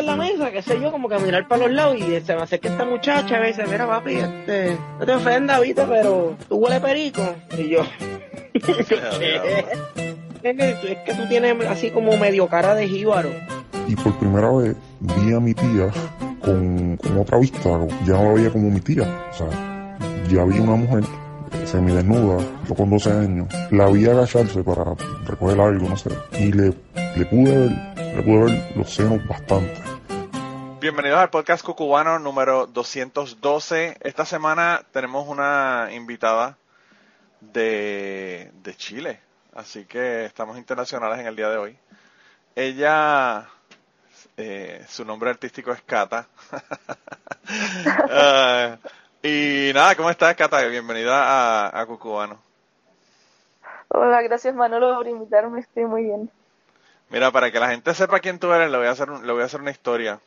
en la mesa, qué sé yo, como que a mirar para los lados y se me acerca esta muchacha y me dice, mira papi, este, no te ofendas, viste, pero tú huele perico. Y yo, ¿qué? Es que tú tienes así como medio cara de jíbaro. Y por primera vez vi a mi tía con, con otra vista, ya no la veía como mi tía. O sea, ya vi una mujer semidesnuda, yo con 12 años, la vi agacharse para recoger algo, no sé, y le, le pude ver, le pude ver los senos bastante. Bienvenidos al podcast cucubano número 212. Esta semana tenemos una invitada de, de Chile, así que estamos internacionales en el día de hoy. Ella, eh, su nombre artístico es Cata. Ah, y nada, ¿cómo estás, Cata? Bienvenida a, a Cucubano. Hola, gracias Manolo por invitarme, estoy muy bien. Mira, para que la gente sepa quién tú eres, le voy a hacer, le voy a hacer una historia.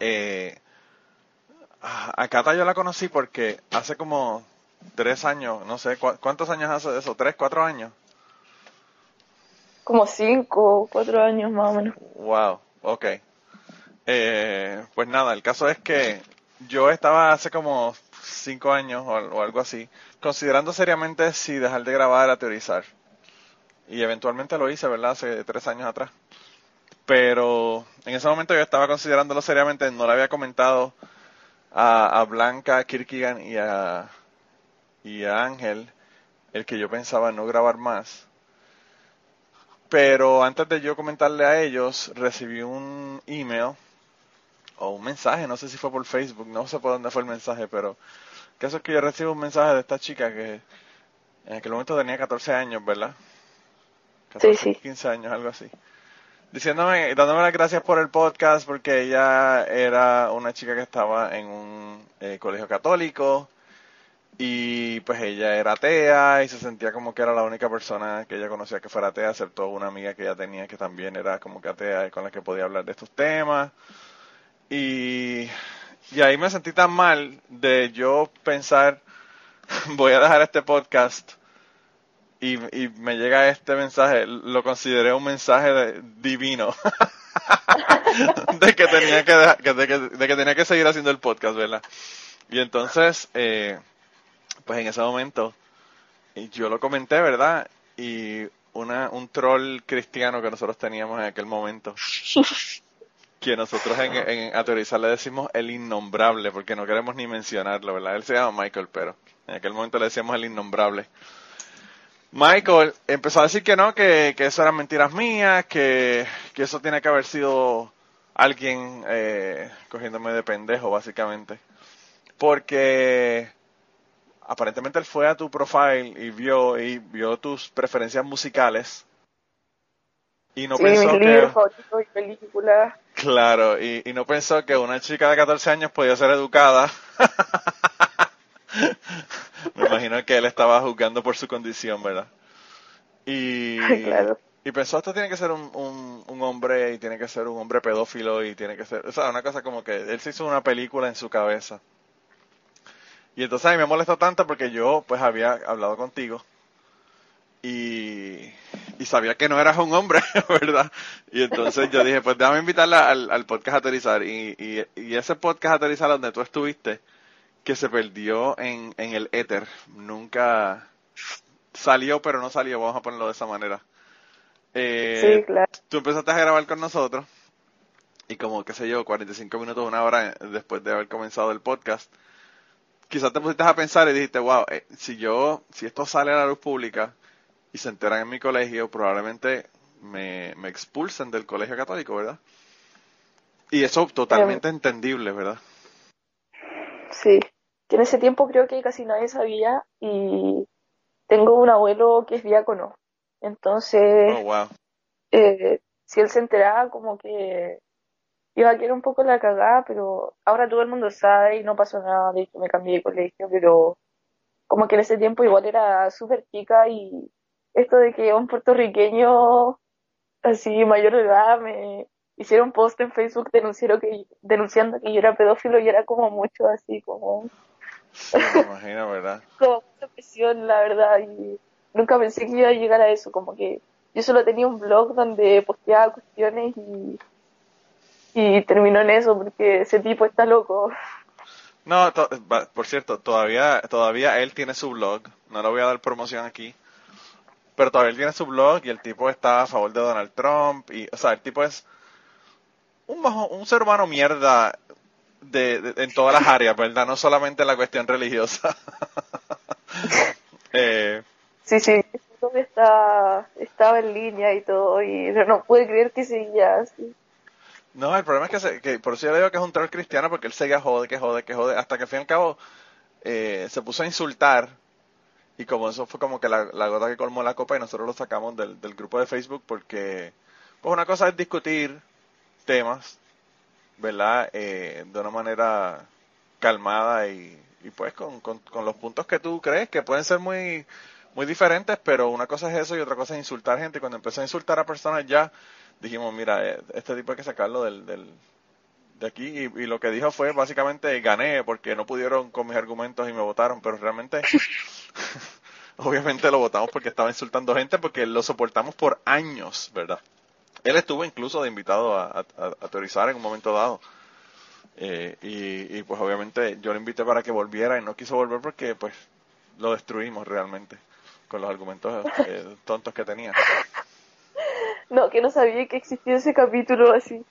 Eh, a Cata yo la conocí porque hace como tres años, no sé, ¿cuántos años hace eso? ¿Tres, cuatro años? Como cinco, cuatro años más o menos. Wow, ok. Eh, pues nada, el caso es que yo estaba hace como cinco años o, algo así, considerando seriamente si dejar de grabar era teorizar. Y eventualmente lo hice, ¿verdad? Hace tres años atrás. Pero en ese momento yo estaba considerándolo seriamente, no le había comentado a, a Blanca Kirkigan y a, y a Ángel el que yo pensaba no grabar más. Pero antes de yo comentarle a ellos, recibí un email o un mensaje, no sé si fue por Facebook, no sé por dónde fue el mensaje, pero que eso es que yo recibo un mensaje de esta chica que en aquel momento tenía 14 años, ¿verdad? 14, sí, sí. 15 años, algo así. Diciéndome, dándome las gracias por el podcast porque ella era una chica que estaba en un eh, colegio católico y pues ella era atea y se sentía como que era la única persona que ella conocía que fuera atea, excepto una amiga que ella tenía que también era como que atea y con la que podía hablar de estos temas. Y, y ahí me sentí tan mal de yo pensar, voy a dejar este podcast y, y me llega este mensaje, lo consideré un mensaje de, divino. de que tenía que, de que, de que tenía que seguir haciendo el podcast, ¿verdad? Y entonces, eh, pues en ese momento, yo lo comenté, ¿verdad? Y una, un troll cristiano que nosotros teníamos en aquel momento, que nosotros en, en le decimos el innombrable, porque no queremos ni mencionarlo, ¿verdad? Él se llama Michael, pero en aquel momento le decíamos el innombrable. Michael empezó a decir que no, que, que eso eran mentiras mías, que, que eso tiene que haber sido alguien eh, cogiéndome de pendejo, básicamente. Porque aparentemente él fue a tu profile y vio y vio tus preferencias musicales y no sí, pensó que y películas. claro y, y, no pensó que una chica de 14 años podía ser educada me imagino que él estaba juzgando por su condición verdad y claro. y pensó esto tiene que ser un, un, un hombre y tiene que ser un hombre pedófilo y tiene que ser o sea una cosa como que él se hizo una película en su cabeza y entonces a mí me molestó tanto porque yo pues había hablado contigo y, y sabía que no eras un hombre, ¿verdad? Y entonces yo dije, pues déjame invitarla al, al podcast Aterrizar. Y, y, y, ese podcast Aterrizar donde tú estuviste, que se perdió en, en el éter, nunca salió, pero no salió, vamos a ponerlo de esa manera. Eh, sí, claro. Tú empezaste a grabar con nosotros y como, qué sé yo, 45 minutos, una hora después de haber comenzado el podcast, quizás te pusiste a pensar y dijiste, wow, eh, si yo, si esto sale a la luz pública y se enteran en mi colegio, probablemente me, me expulsen del colegio católico, ¿verdad? Y eso totalmente entendible, ¿verdad? Sí, que en ese tiempo creo que casi nadie sabía y tengo un abuelo que es diácono. Entonces, Oh, wow. eh, si él se enteraba como que iba a quedar un poco la cagada, pero ahora todo el mundo sabe y no pasó nada, de hecho me cambié de colegio, pero como que en ese tiempo igual era súper chica y esto de que un puertorriqueño así mayor de edad me hiciera un post en Facebook denunciando que, denunciando que yo era pedófilo y era como mucho así como, Sí, me imagino, ¿verdad? como mucha presión la verdad y nunca pensé que iba a llegar a eso, como que yo solo tenía un blog donde posteaba cuestiones y y terminó en eso porque ese tipo está loco. No, por cierto, todavía, todavía él tiene su blog. No le voy a dar promoción aquí. Pero todavía él tiene su blog y el tipo está a favor de Donald Trump. Y, o sea, el tipo es un, un ser humano mierda de, en todas las áreas, ¿verdad? No solamente en la cuestión religiosa. eh, sí, sí, está, estaba en línea y todo, y no pude creer que seguía así. No, el problema es que, que por eso yo le digo que es un troll cristiano, porque él seguía jode, que jode, que jode, hasta que al fin y al cabo eh, se puso a insultar, y como eso fue como que la, gota que colmó la copa, y nosotros lo sacamos del, del grupo de Facebook, porque pues una cosa es discutir temas, ¿verdad? Eh, de una manera calmada y, y pues con, con, los puntos que tú crees que pueden ser muy, muy diferentes, pero una cosa es eso y otra cosa es insultar gente. Y cuando empecé a insultar a personas ya dijimos, mira, eh, este tipo hay que sacarlo del, del de aquí y, y, lo que dijo fue básicamente gané porque no pudieron con mis argumentos y me votaron, pero realmente obviamente lo votamos porque estaba insultando gente porque lo soportamos por años, ¿verdad? Él estuvo incluso de invitado a, teorizar en un momento dado. Eh, y, pues obviamente yo le invité para que volviera y no quiso volver porque pues lo destruimos realmente con los argumentos eh, tontos que tenía. No, que no sabía que existía ese capítulo así.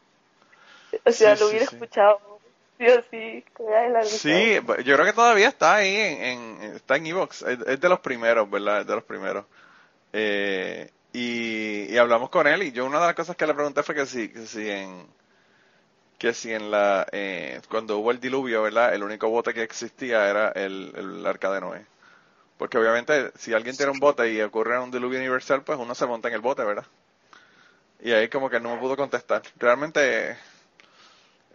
O sea, lo hubiera escuchado. Sí, sí, sí, yo creo que todavía está ahí en, está en Evox, es, de los primeros, ¿verdad? Es de los primeros. Eh, y, hablamos con él y yo una de las cosas que le pregunté fue que si, que si en que si en la eh, cuando hubo el diluvio, ¿verdad? El único bote que existía era el, el arca de Noé. Porque obviamente si alguien tiene un bote y ocurre un diluvio universal, pues uno se monta en el bote, ¿verdad? Y ahí como que no me pudo contestar. Realmente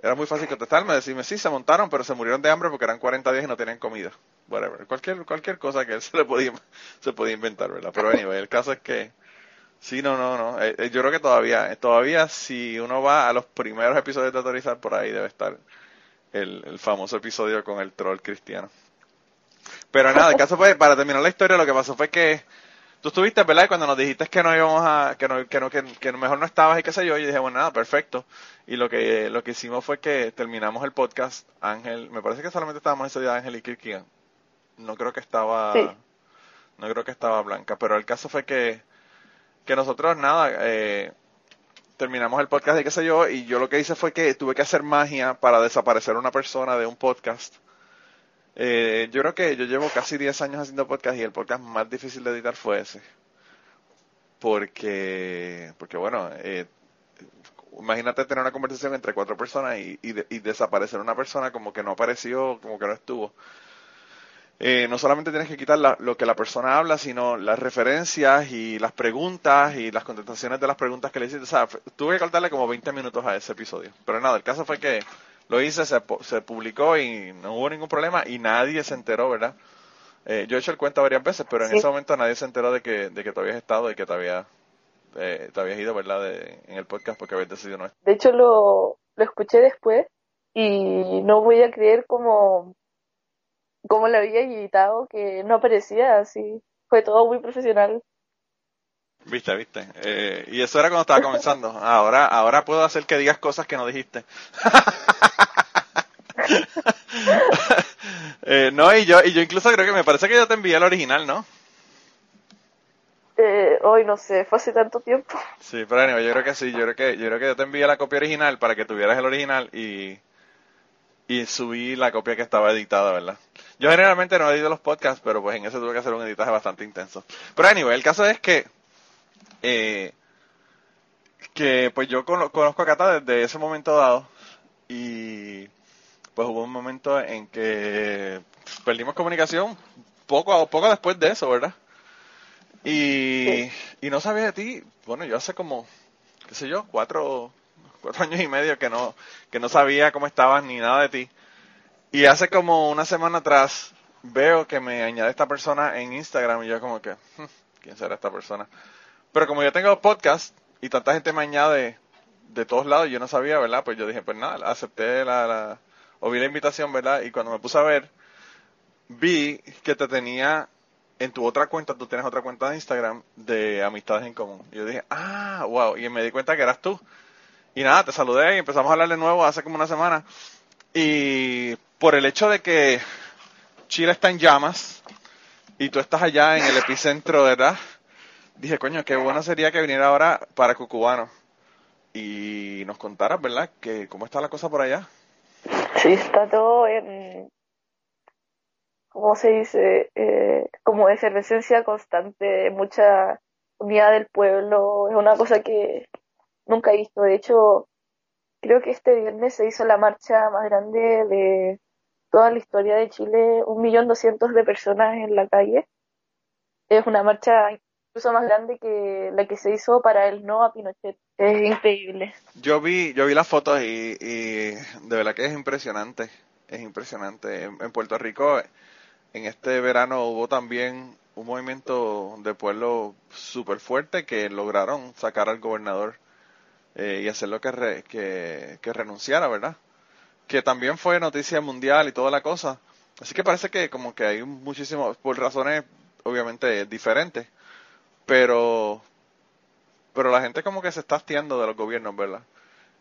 era muy fácil contestarme, decirme, sí, se montaron, pero se murieron de hambre porque eran 40 días y no tenían comida. Whatever. Cualquier, cualquier cosa que él se le podía, se podía inventar, ¿verdad? Pero anyway, el caso es que Sí, no, no, no. Eh, eh, yo creo que todavía, eh, todavía si uno va a los primeros episodios de Autorizar, por ahí debe estar el, famoso episodio con el troll cristiano. Pero nada, el caso fue, para terminar la historia, lo que pasó fue que tú estuviste, ¿verdad? Y cuando nos dijiste que no íbamos a, que no, que no, que, mejor no estabas y qué sé yo, y dije, bueno, nada, perfecto. Y lo que, lo que hicimos fue que terminamos el podcast, Ángel, me parece que solamente estábamos ese día Ángel y Kirkian. No creo que estaba, no creo que estaba Blanca, pero el caso fue que que nosotros nada, eh, terminamos el podcast y qué sé yo, y yo lo que hice fue que tuve que hacer magia para desaparecer una persona de un podcast. Eh, yo creo que yo llevo casi 10 años haciendo podcast y el podcast más difícil de editar fue ese. Porque, porque bueno, eh, imagínate tener una conversación entre cuatro personas y, y desaparecer una persona como que no apareció, como que no estuvo. Eh, no solamente tienes que quitar lo que la persona habla, sino las referencias y las preguntas y las contestaciones de las preguntas que le hiciste. O sea, tuve que cortarle como 20 minutos a ese episodio. Pero nada, el caso fue que lo hice, se, se publicó y no hubo ningún problema y nadie se enteró, ¿verdad? Eh, yo he hecho el cuento varias veces, pero en ese momento nadie se enteró de que, de que tú habías estado y que te, había, eh, te habías ido, ¿verdad? De, en el podcast porque habías decidido no De hecho, lo, lo escuché después y no voy a creer como cómo lo había editado, que no aparecía así. Fue todo muy profesional. Viste, viste. Eh, y eso era cuando estaba comenzando. Ahora, ahora puedo hacer que digas cosas que no dijiste. eh, no, y yo, y yo incluso creo que me parece que yo te envié el original, ¿no? Eh, hoy no sé, fue hace tanto tiempo. Sí, pero yo creo que sí, yo creo que, yo creo que yo te envié la copia original para que tuvieras el original y, y subí la copia que estaba editada, ¿verdad? Yo generalmente no edito los podcasts, pero pues en ese tuve que hacer un editaje bastante intenso. Pero anyway, el caso es que eh, que pues yo conozco a Cata desde ese momento dado y pues hubo un momento en que perdimos comunicación poco poco después de eso, ¿verdad? Y, y no sabía de ti, bueno, yo hace como, qué sé yo, cuatro, cuatro años y medio que no, que no sabía cómo estabas ni nada de ti. Y hace como una semana atrás veo que me añade esta persona en Instagram y yo como que, hmm, ¿quién será esta persona? Pero como yo tengo podcast y tanta gente me añade de todos lados, yo no sabía, ¿verdad? Pues yo dije, pues nada, acepté la, la, o vi la invitación, ¿verdad? Y cuando me puse a ver, vi que te tenía en tu otra cuenta, tú tienes otra cuenta de Instagram de amistades en común. Y yo dije, ah, wow, y me di cuenta que eras tú. Y nada, te saludé y empezamos a hablar de nuevo hace como una semana. Y por el hecho de que Chile está en llamas y tú estás allá en el epicentro, ¿verdad? Dije, coño, qué bueno sería que viniera ahora para Cucubano y nos contaras, ¿verdad? Que cómo está la cosa por allá. Sí, está todo en, ¿cómo se dice? Eh, como efervescencia constante, mucha unidad del pueblo, es una cosa que nunca he visto. De hecho, creo que este viernes se hizo la marcha más grande de toda la historia de Chile, un millón doscientos de personas en la calle. Es una marcha incluso más grande que la que se hizo para el no a Pinochet. Es increíble. Yo vi, yo vi las fotos y, y de verdad que es impresionante. Es impresionante. En, en Puerto Rico, en este verano hubo también un movimiento de pueblo súper fuerte que lograron sacar al gobernador eh, y hacerlo que, re, que, que renunciara, ¿verdad? Que también fue noticia mundial y toda la cosa. Así que parece que como que hay muchísimo, por razones obviamente diferentes, pero pero la gente como que se está hastiando de los gobiernos, ¿verdad?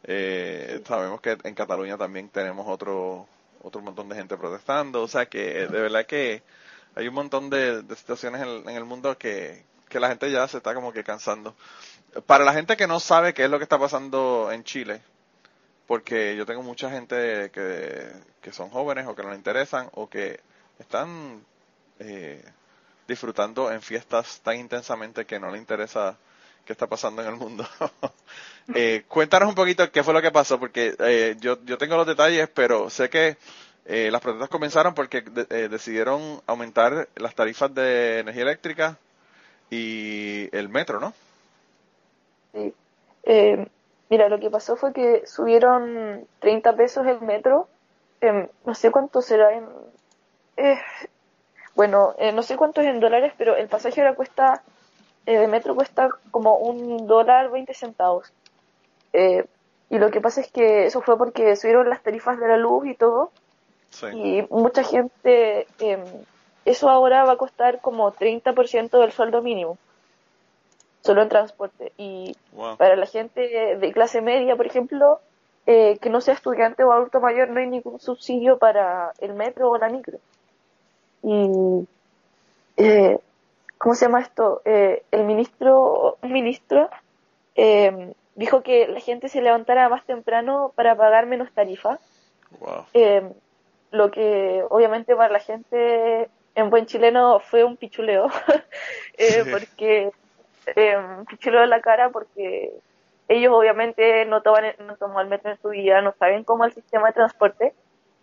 Eh, sabemos que en Cataluña también tenemos otro otro montón de gente protestando, o sea que de verdad que hay un montón de, de situaciones en, en, el mundo que, que la gente ya se está como que cansando. Para la gente que no sabe qué es lo que está pasando en Chile, porque yo tengo mucha gente que, que son jóvenes o que no le interesan o que están eh, disfrutando en fiestas tan intensamente que no le interesa qué está pasando en el mundo. eh, cuéntanos un poquito qué fue lo que pasó, porque eh, yo, yo tengo los detalles, pero sé que eh, las protestas comenzaron porque de, eh, decidieron aumentar las tarifas de energía eléctrica y el metro, ¿no? Sí. Eh, mira, lo que pasó fue que subieron 30 pesos el metro. no sé cuánto será en... bueno, no sé cuánto es en dólares, pero el pasaje ahora cuesta de metro cuesta como un dólar 20 centavos. Eh, y lo que pasa es que eso fue porque subieron las tarifas de la luz y todo. Sí. Y mucha gente, eh, eso ahora va a costar como 30% del sueldo mínimo. Solo en transporte. Y Wow. para la gente de clase media, por ejemplo, eh, que no sea estudiante o adulto mayor, no hay ningún subsidio para el metro o la micro. Y eh, ¿cómo se llama esto? Eh, el ministro, un ministro eh, dijo que la gente se levantara más temprano para pagar menos tarifa, Wow. eh, lo que obviamente para la gente en buen chileno fue un pichuleo, Sí. porque eh, un pichuleo en la cara porque ellos obviamente no toman, no toman el metro en su vida, no saben cómo el sistema de transporte.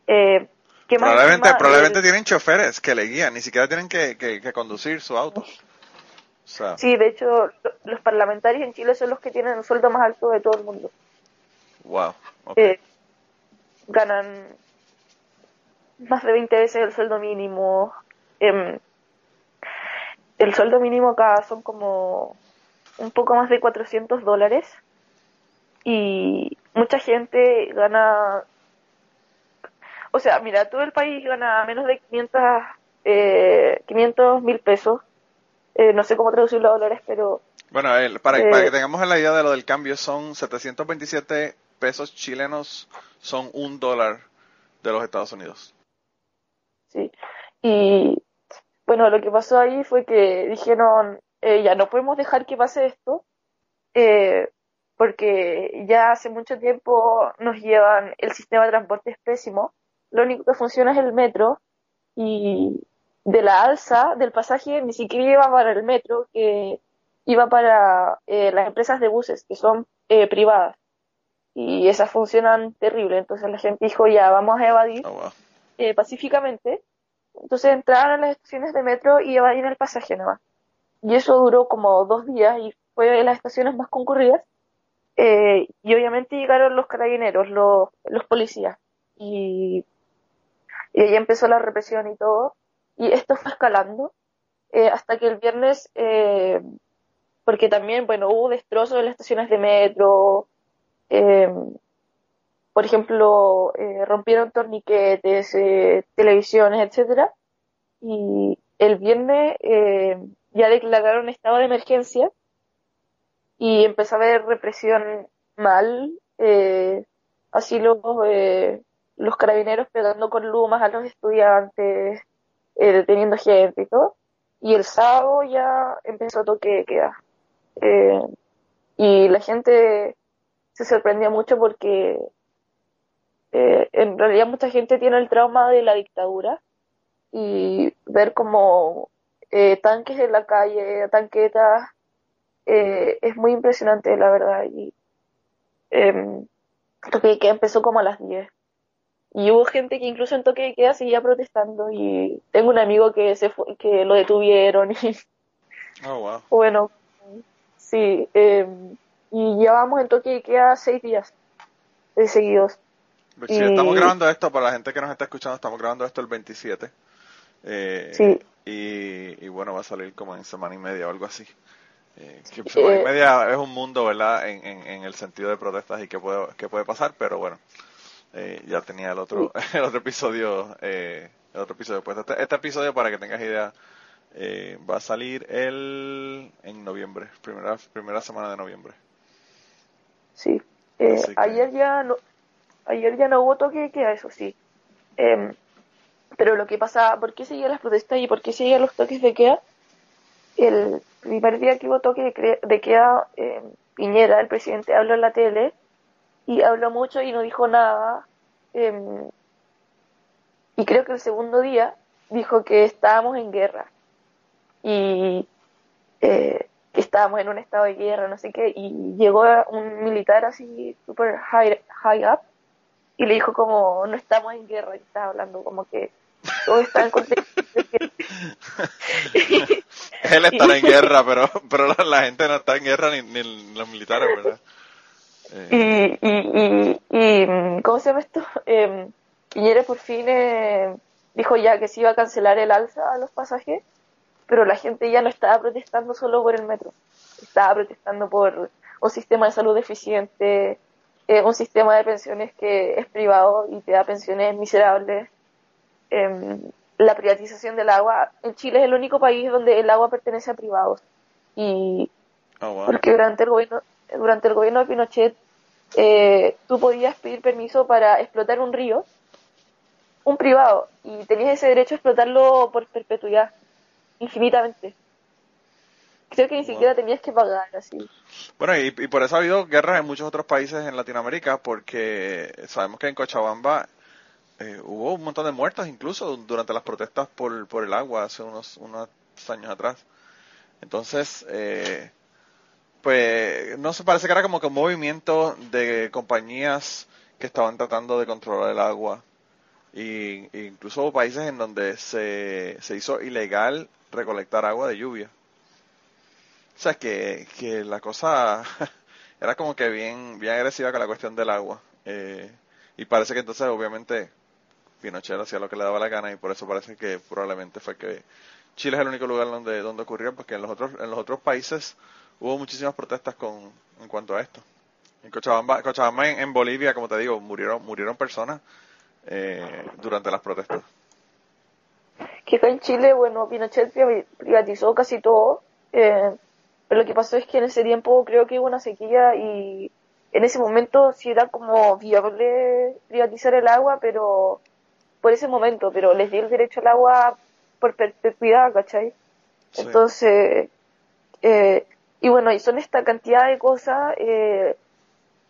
Eh, que más Probablemente, encima, probablemente el- tienen choferes que le guían, ni siquiera tienen que, que, que conducir su auto. O sea, Sí, de hecho, lo- los parlamentarios en Chile son los que tienen el sueldo más alto de todo el mundo. wow. Eh, ganan más de 20 veces el sueldo mínimo. Em, el sueldo mínimo acá son como un poco más de 400 dólares. Y mucha gente gana. O sea, mira, todo el país gana menos de 500 eh, 500 mil pesos. Eh, no sé cómo traducirlo a dólares, pero Bueno, para, Eh, para que tengamos la idea de lo del cambio, son 727 pesos chilenos, son un dólar de los Estados Unidos. Sí. Y bueno, lo que pasó ahí fue que dijeron, eh, ya no podemos dejar que pase esto, eh, porque ya hace mucho tiempo nos llevan, el sistema de transporte es pésimo, lo único que funciona es el metro, y de la alza del pasaje ni siquiera iba para el metro, que iba para eh, las empresas de buses, que son eh, privadas, y esas funcionan terrible, entonces la gente dijo, ya, vamos a evadir Oh, wow. pacíficamente. Entonces entraron a las estaciones de metro y evadían el pasaje nomás. Y eso duró como dos días y fue de las estaciones más concurridas. Eh, y obviamente llegaron los carabineros, los, los policías. Y, y ahí empezó la represión y todo. Y esto fue escalando eh, hasta que el viernes, eh, porque también, bueno, hubo destrozos en las estaciones de metro. Por ejemplo, eh, rompieron torniquetes, eh, televisiones, etcétera, y el viernes eh, ya declararon estado de emergencia y empezó a haber represión mal así los, los carabineros pegando con lumas a los estudiantes, deteniendo gente y todo. Y el sábado ya empezó toque de queda. Y la gente se sorprendió mucho porque eh, en realidad mucha gente tiene el trauma de la dictadura y ver como eh, tanques en la calle, tanquetas, eh, es muy impresionante la verdad. Y toque de queda empezó como a las 10. Y hubo gente que incluso en toque de queda seguía protestando y tengo un amigo que se fue, que lo detuvieron y Oh, wow. bueno, sí, eh, y llevamos en toque de queda seis días de seguidos. Pues sí, estamos grabando esto, para la gente que nos está escuchando, estamos grabando esto el 27. Eh, Sí. y, y bueno, va a salir como en semana y media o algo así. Eh, que semana y Eh, media es un mundo, ¿verdad? En, en, en el sentido de protestas y qué puede, qué puede pasar, pero bueno, eh, ya tenía el otro, el otro episodio, eh, el otro episodio puesto. Este, este episodio, para que tengas idea, eh, va a salir el, en noviembre, primera, primera semana de noviembre. Sí. Eh, que- Ayer ya no, ayer ya no hubo toque de queda, eso sí. Em, pero lo que pasa, ¿por qué seguían las protestas y por qué seguían los toques de queda? El primer día que hubo toque de, de queda, em, Piñera, el presidente, habló en la tele y habló mucho y no dijo nada. em, y creo que el segundo día dijo que estábamos en guerra y eh, que estábamos en un estado de guerra, no sé qué, y llegó un militar así super high, high up y le dijo como no estamos en guerra, y estaba hablando como que todo está en contexto. de guerra. Él estará en guerra, pero, pero la, la gente no está en guerra ni, ni los militares, ¿verdad? Eh, y, y, y, y, mm, ¿cómo se llama esto? Eh, Piñera por fin eh, dijo ya que se iba a cancelar el alza a los pasajes, pero la gente ya no estaba protestando solo por el metro, estaba protestando por un sistema de salud eficiente, eh, un sistema de pensiones que es privado y te da pensiones miserables, em, la privatización del agua. En Chile es el único país donde el agua pertenece a privados y oh, wow. porque durante el gobierno durante el gobierno de Pinochet eh, tú podías pedir permiso para explotar un río un privado y tenías ese derecho a explotarlo por perpetuidad infinitamente creo que ni siquiera tenías que pagar así Bueno, y, y por eso ha habido guerras en muchos otros países en Latinoamérica, porque sabemos que en Cochabamba eh, hubo un montón de muertos incluso durante las protestas por, por el agua hace unos, unos años atrás. Entonces, eh, pues no se parece que era como que un movimiento de compañías que estaban tratando de controlar el agua. Y, y incluso hubo países en donde se, se hizo ilegal recolectar agua de lluvia. O sea, que, que la cosa era como que bien, bien agresiva con la cuestión del agua. Eh, y parece que entonces, obviamente, Pinochet hacía lo que le daba la gana y por eso parece que probablemente fue que Chile es el único lugar donde, donde ocurrió, porque en los otros, en los otros países hubo muchísimas protestas con, en cuanto a esto. En Cochabamba, Cochabamba en, Bolivia, como te digo, murieron, murieron personas eh, durante las protestas. que en Chile bueno Pinochet priva- privatizó casi todo eh, pero lo que pasó es que en ese tiempo creo que hubo una sequía y en ese momento sí era como viable privatizar el agua pero por ese momento pero les dio el derecho al agua por perpetuidad ¿cachai? Sí. Entonces, eh, y bueno, y son esta cantidad de cosas. eh,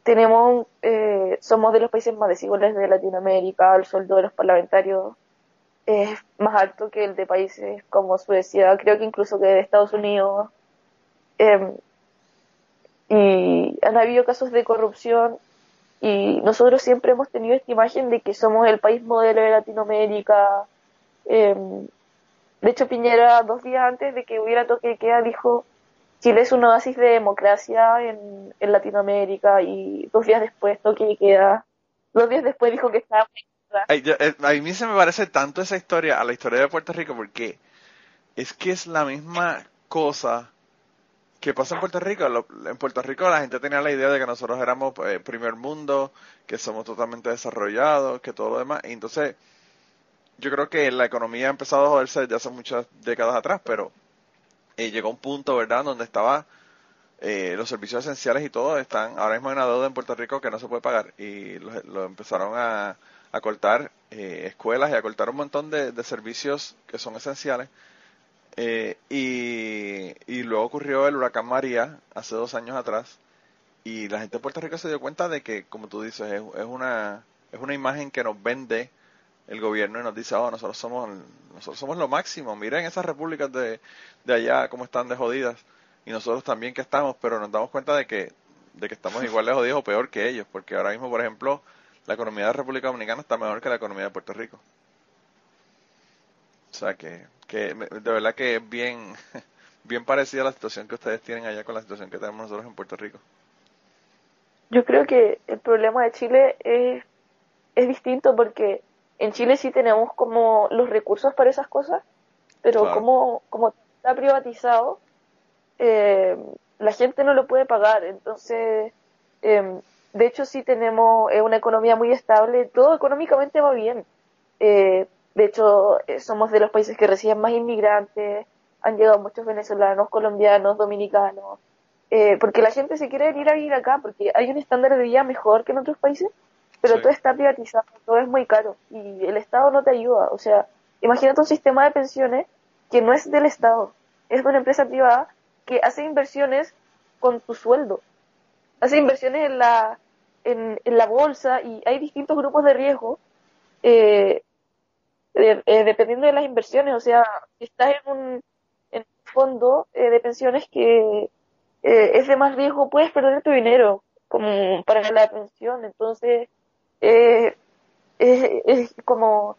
tenemos, eh, somos de los países más desiguales de Latinoamérica. El sueldo de los parlamentarios es más alto que el de países como Suecia, creo que incluso que de Estados Unidos. Eh, y han habido casos de corrupción y nosotros siempre hemos tenido esta imagen de que somos el país modelo de Latinoamérica. Eh, de hecho, Piñera, dos días antes de que hubiera toque de queda, dijo Chile es un oasis de democracia en, Latinoamérica y dos días después toque de queda. Dos días después dijo que estaba. Ay, yo- eh, a mí se me parece tanto esa historia a la historia de Puerto Rico porque es que es la misma cosa que pasa en Puerto Rico. En Puerto Rico la gente tenía la idea de que nosotros éramos eh, primer mundo, que somos totalmente desarrollados, que todo lo demás. Y entonces yo creo que la economía ha empezado a joderse desde hace muchas décadas atrás, pero eh, llegó un punto, ¿verdad?, donde estaba eh, los servicios esenciales y todo están ahora mismo en una deuda en Puerto Rico que no se puede pagar y lo, lo empezaron a, cortar eh, escuelas y a cortar un montón de servicios que son esenciales. Eh, y, luego ocurrió el huracán María hace dos años atrás y la gente de Puerto Rico se dio cuenta de que, como tú dices, es, es una es una imagen que nos vende el gobierno y nos dice, oh, nosotros somos nosotros somos lo máximo, miren esas repúblicas de, de allá cómo están de jodidas y nosotros también que estamos, pero nos damos cuenta de que de que estamos igual de jodidos o peor que ellos, porque ahora mismo, por ejemplo, la economía de la República Dominicana está mejor que la economía de Puerto Rico. O sea que, que de verdad que es bien, bien parecida a la situación que ustedes tienen allá con la situación que tenemos nosotros en Puerto Rico. Yo creo que el problema de Chile es, es distinto porque en Chile sí tenemos como los recursos para esas cosas, pero Claro. como, como está privatizado, eh, la gente no lo puede pagar. Entonces, eh, de hecho sí tenemos una economía muy estable, todo económicamente va bien. Eh, de hecho, eh, somos de los países que reciben más inmigrantes, han llegado muchos venezolanos, colombianos, dominicanos, eh, porque la gente se quiere venir a vivir acá, porque hay un estándar de vida mejor que en otros países, pero Sí. todo está privatizado, todo es muy caro y el Estado no te ayuda. O sea, imagínate un sistema de pensiones que no es del Estado, es de una empresa privada que hace inversiones con tu sueldo, hace inversiones en la, en, en la bolsa y hay distintos grupos de riesgo eh, de- eh, dependiendo de las inversiones. O sea, si estás en un, fondo eh, de pensiones que eh, es de más riesgo, puedes perder tu dinero como para la pensión. Entonces, eh, es, como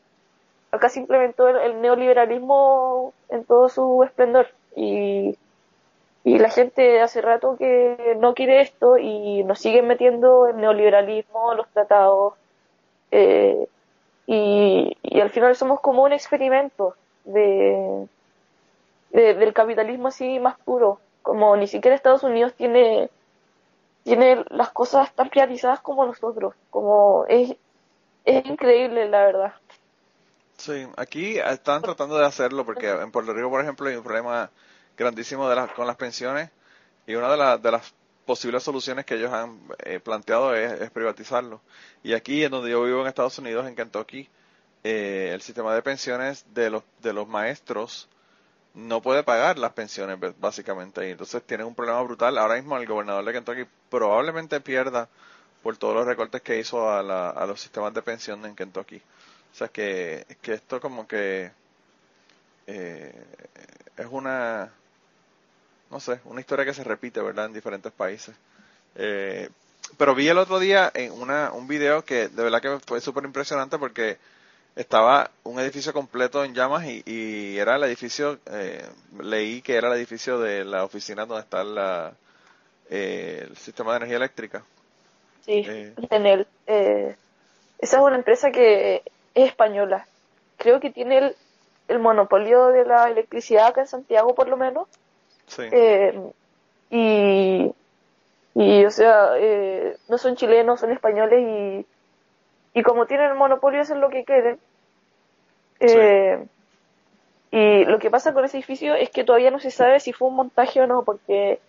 acá se implementó el, el neoliberalismo en todo su esplendor y, y la gente hace rato que no quiere esto y nos siguen metiendo el neoliberalismo, los tratados eh, y, y al final somos como un experimento de, de- del capitalismo así más puro, como ni siquiera Estados Unidos tiene tiene las cosas tan privatizadas como nosotros, como es, es increíble la verdad. Sí, aquí están tratando de hacerlo porque en Puerto Rico, por ejemplo, hay un problema grandísimo de las, con las pensiones y una de, las de las posibles soluciones que ellos han eh, planteado es, privatizarlo. Y aquí, en donde yo vivo en Estados Unidos, en Kentucky, eh, el sistema de pensiones de los, de los maestros no puede pagar las pensiones, básicamente. Y entonces tienen un problema brutal. Ahora mismo el gobernador de Kentucky probablemente pierda por todos los recortes que hizo a, la- a los sistemas de pensión en Kentucky. O sea que, que esto como que eh, es una, no sé, una historia que se repite, ¿verdad? En diferentes países. Eh, pero vi el otro día en una, un video que de verdad que fue súper impresionante porque estaba un edificio completo en llamas y, y era el edificio, eh, leí que era el edificio de la oficina donde está la, eh, el sistema de energía eléctrica. Sí, Eh. Enel. Eh, esa es una empresa que es española. Creo que tiene el, el monopolio de la electricidad acá en Santiago, por lo menos. Sí, Eh, y, y, o sea, eh, no son chilenos, son españoles y, y como tienen el monopolio hacen lo que quieren. Eh, Y lo que pasa con ese edificio es que todavía no se sabe si fue un montaje o no, porque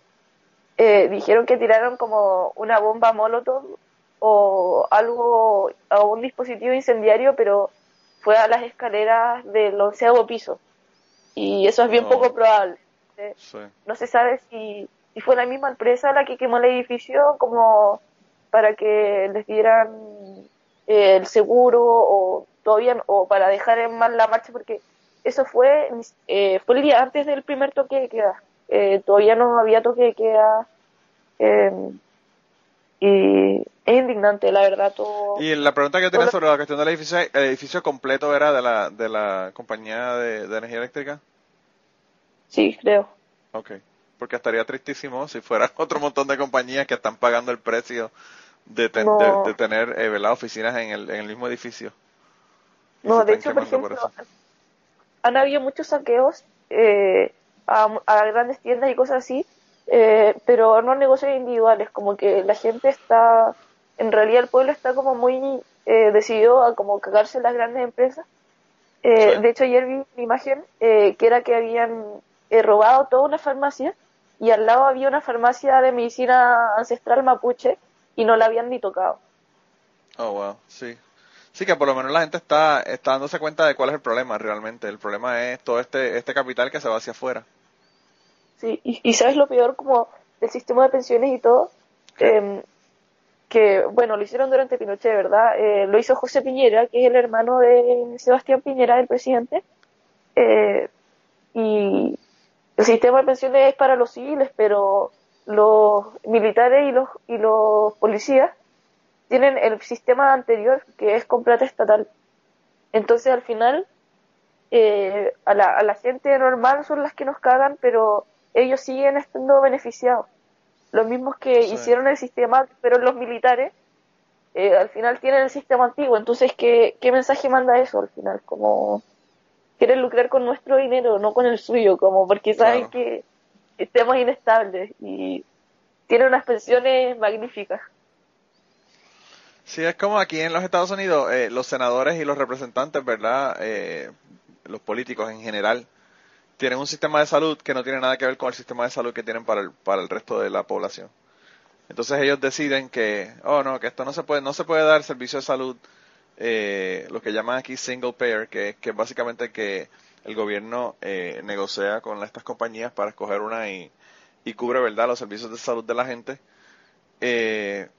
eh, dijeron que tiraron como una bomba molotov o algo, a un dispositivo incendiario, pero fue a las escaleras del onceavo piso. Y eso es bien No. poco probable. Sí. no se sabe si, si fue la misma empresa la que quemó el edificio como para que les dieran eh, el seguro o todavía o para dejar en mal la marcha porque eso fue eh, fue el día antes del primer toque de queda Eh, todavía no había toque de queda eh, y es indignante la verdad todo Y la pregunta que yo tenía sobre la cuestión del edificio, el edificio completo era de la, de la compañía de, de energía eléctrica. Sí creo Ok. Porque estaría tristísimo si fuera otro montón de compañías que están pagando el precio de, ten- No. de, de tener eh, ¿verdad? oficinas en el, en el mismo edificio. Y No, de hecho, por ejemplo, han habido muchos saqueos eh, a, a grandes tiendas y cosas así, eh, pero no negocios individuales, como que la gente está, en realidad el pueblo está como muy eh, decidido a como cagarse las grandes empresas. Eh, Sí. De hecho, ayer vi una imagen eh, que era que habían eh, robado toda una farmacia y al lado había una farmacia de medicina ancestral mapuche y no la habían ni tocado. Oh, wow, sí. Sí, que por lo menos la gente está, está dándose cuenta de cuál es el problema realmente. El problema es todo este, este capital que se va hacia afuera. Sí, y, y sabes lo peor como del sistema de pensiones y todo, eh, que bueno, lo hicieron durante Pinochet, ¿verdad? Eh, lo hizo José Piñera, que es el hermano de Sebastián Piñera, el presidente, eh, y el sistema de pensiones es para los civiles, pero los militares y los, y los policías tienen el sistema anterior, que es con plata estatal. Entonces, al final, eh, a, la, a la gente normal son las que nos cagan, pero ellos siguen estando beneficiados. Los mismos que Sí. hicieron el sistema, pero los militares, eh, al final tienen el sistema antiguo. Entonces, ¿qué, ¿qué mensaje manda eso al final? Como quieren lucrar con nuestro dinero, no con el suyo, como porque saben Claro. que estemos inestables y tienen unas pensiones magníficas. Sí, es como aquí en los Estados Unidos, eh, los senadores y los representantes, ¿verdad? Eh, los políticos en general, tienen un sistema de salud que no tiene nada que ver con el sistema de salud que tienen para el, para el resto de la población. Entonces ellos deciden que, oh no, que esto no se puede, no se puede dar servicio de salud, eh, lo que llaman aquí single payer, que, que básicamente que el gobierno eh, negocia con estas compañías para escoger una y, y cubre, ¿verdad?, los servicios de salud de la gente. Eh,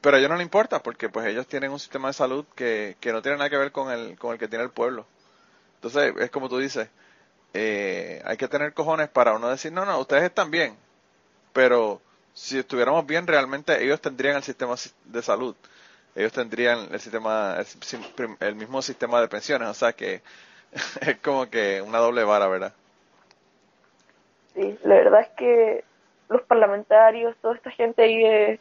pero a ellos no les importa porque pues ellos tienen un sistema de salud que, que no tiene nada que ver con el, con el que tiene el pueblo. Entonces es como tú dices, eh, hay que tener cojones para uno decir, no, no, ustedes están bien, pero si estuviéramos bien realmente ellos tendrían el sistema si- de salud, ellos tendrían el sistema, el, mismo sistema de pensiones, o sea que es como que una doble vara, ¿verdad? Sí, la verdad es que los parlamentarios, toda esta gente vive,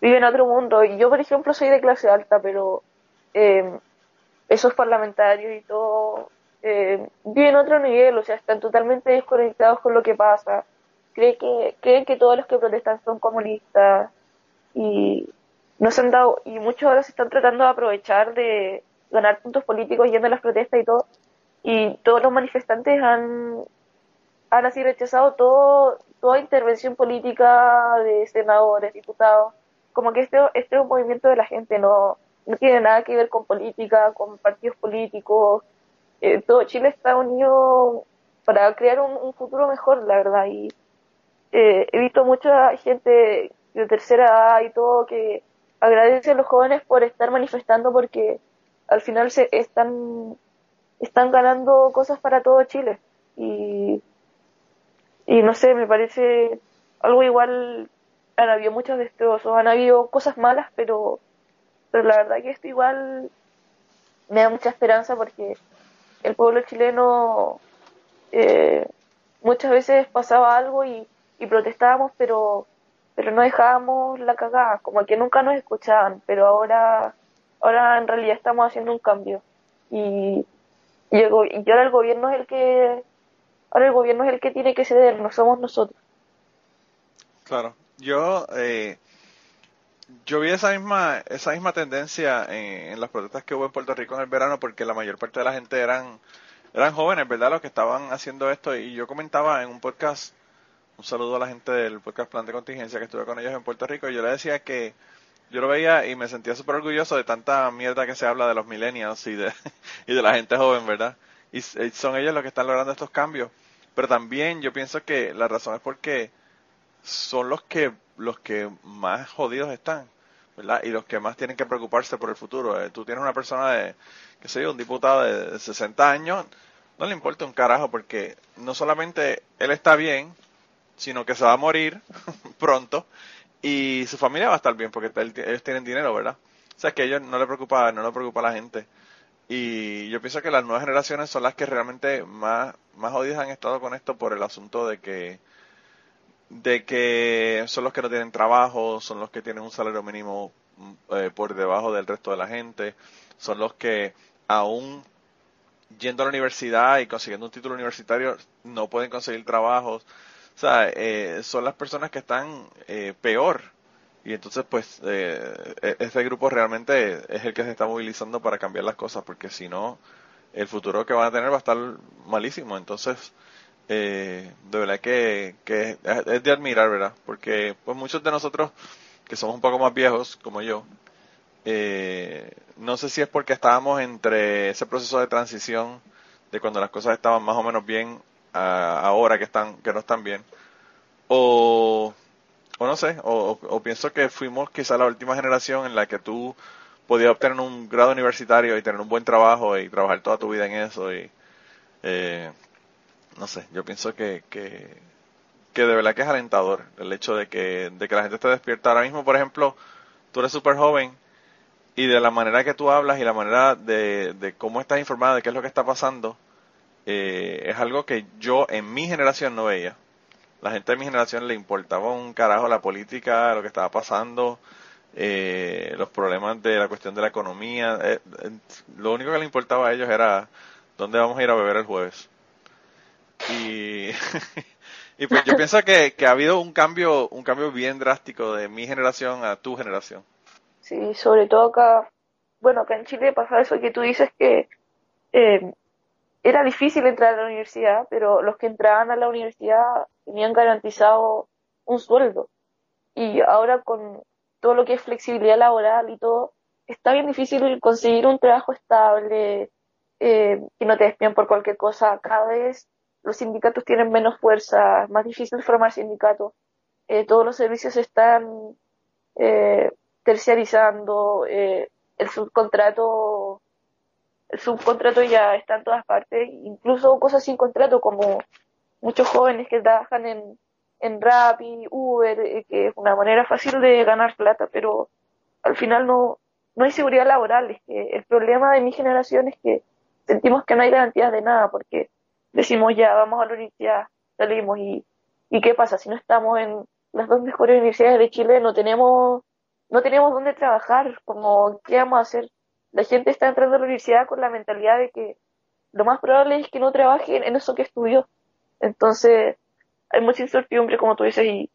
vive en otro mundo. Y yo, por ejemplo, soy de clase alta, pero eh, esos parlamentarios y todo eh, viven otro nivel, o sea, están totalmente desconectados con lo que pasa. Creen que, creen que todos los que protestan son comunistas y no se han dado, y muchos ahora se están tratando de aprovechar de ganar puntos políticos yendo a las protestas y todo. Y todos los manifestantes han, han así rechazado todo, toda intervención política de senadores, diputados. Como que este, este es un movimiento de la gente, no, no tiene nada que ver con política, con partidos políticos. Eh, todo Chile está unido para crear un, un futuro mejor, la verdad. Y eh, he visto mucha gente de tercera edad y todo que agradece a los jóvenes por estar manifestando porque al final se están están ganando cosas para todo Chile. Y y no sé me parece algo igual han habido muchos destrozos han habido cosas malas pero pero la verdad que esto igual me da mucha esperanza porque el pueblo chileno eh, muchas veces pasaba algo y, y protestábamos pero pero no dejábamos la cagada como que nunca nos escuchaban pero ahora ahora en realidad estamos haciendo un cambio y y, ahora el gobierno es el que ahora el gobierno es el que tiene que ceder no somos nosotros Claro. Yo, eh, yo vi esa misma, esa misma tendencia en, en las protestas que hubo en Puerto Rico en el verano porque la mayor parte de la gente eran, eran jóvenes, ¿verdad? Los que estaban haciendo esto y yo comentaba en un podcast, un saludo a la gente del podcast Plan de Contingencia que estuve con ellos en Puerto Rico y yo le decía que yo lo veía y me sentía súper orgulloso de tanta mierda que se habla de los millennials y de, y de la gente joven, ¿verdad? Y s- son ellos los que están logrando estos cambios. Pero también yo pienso que la razón es porque son los que los que más jodidos están, ¿verdad? Y los que más tienen que preocuparse por el futuro. Eh, tú tienes una persona de, qué sé yo, un diputado de 60 años, no le importa un carajo porque no solamente él está bien, sino que se va a morir pronto y su familia va a estar bien porque ellos tienen dinero, ¿verdad? O sea, que a ellos no le preocupa, no le preocupa a la gente. Y yo pienso que las nuevas generaciones son las que realmente más, más jodidas han estado con esto por el asunto de que de que son los que no tienen trabajo, son los que tienen un salario mínimo mm, eh, por debajo del resto de la gente, son los que aún yendo a la universidad y consiguiendo un título universitario no pueden conseguir trabajos. O sea, eh, son las personas que están eh, peor. Y entonces, pues, eh, e- este grupo realmente es el que se está movilizando para cambiar las cosas, porque si no, el futuro que van a tener va a estar malísimo. Entonces, eh, de verdad que, que es de admirar, ¿verdad? Porque pues muchos de nosotros que somos un poco más viejos, como yo, eh, no sé si es porque estábamos entre ese proceso de transición de cuando las cosas estaban más o menos bien a ahora que están que no están bien. O, o no sé o, pienso que fuimos quizá la última generación en la que tú podías obtener un grado universitario y tener un buen trabajo y trabajar toda tu vida en eso y eh, no sé yo pienso que, que que de verdad que es alentador el hecho de que de que la gente esté despierta. Ahora mismo por ejemplo tú eres súper joven y de la manera que tú hablas y la manera de, de cómo estás informada de qué es lo que está pasando, eh, es algo que yo en mi generación no veía. La gente de mi generación le importaba un carajo la política, lo que estaba pasando, eh, los problemas de la cuestión de la economía. Eh, lo único que le importaba a ellos era dónde vamos a ir a beber el jueves. Y, pues yo pienso que, que ha habido un cambio, un cambio bien drástico de mi generación a tu generación. Sí, sobre todo acá, bueno, acá en Chile pasa eso que tú dices que eh, era difícil entrar a la universidad, pero los que entraban a la universidad tenían garantizado un sueldo. Y ahora con todo lo que es flexibilidad laboral y todo, está bien difícil conseguir un trabajo estable, eh, que no te despiden por cualquier cosa. Cada vez los sindicatos tienen menos fuerza, es más difícil formar sindicatos. Eh, todos los servicios están eh, terciarizando, eh, el subcontrato, subcontrato ya está en todas partes, incluso cosas sin contrato como muchos jóvenes que trabajan en, en Rappi, Uber, eh, que es una manera fácil de ganar plata, pero al final no, no hay seguridad laboral. Es que el problema de mi generación es que sentimos que no hay garantías de nada, porque decimos ya, vamos a la universidad, salimos y, y qué pasa si no estamos en las dos mejores universidades de Chile, no tenemos no tenemos dónde trabajar, como, ¿qué vamos a hacer? La gente está entrando a la universidad con la mentalidad de que lo más probable es que no trabajen en eso que estudió. Entonces, hay mucha incertidumbre, como tú dices, y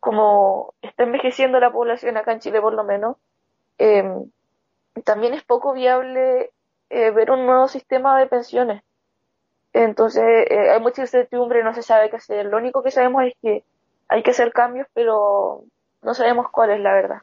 como está envejeciendo la población acá en Chile por lo menos, eh, también es poco viable eh, ver un nuevo sistema de pensiones. Entonces, eh, hay mucha incertidumbre, no se sabe qué hacer. Lo único que sabemos es que hay que hacer cambios, pero no sabemos cuál es la verdad.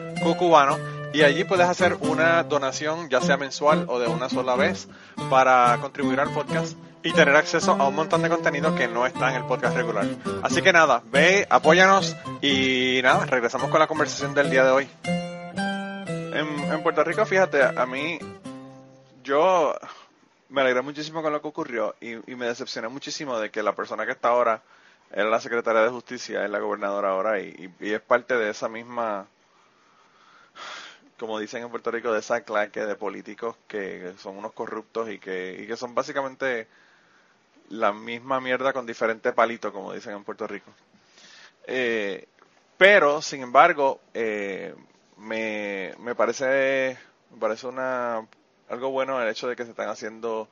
cucubano y allí puedes hacer una donación ya sea mensual o de una sola vez para contribuir al podcast y tener acceso a un montón de contenido que no está en el podcast regular. Así que nada, ve, apóyanos y nada, regresamos con la conversación del día de hoy. En, en Puerto Rico, fíjate, a mí yo me alegré muchísimo con lo que ocurrió y, y, me decepcioné muchísimo de que la persona que está ahora era la secretaria de justicia, es la gobernadora ahora y, y es parte de esa misma como dicen en Puerto Rico, de esa claque de políticos que son unos corruptos y que, y que son básicamente la misma mierda con diferente palito, como dicen en Puerto Rico. Eh, pero, sin embargo, eh, me, me parece, me parece una, algo bueno el hecho de que se están haciendo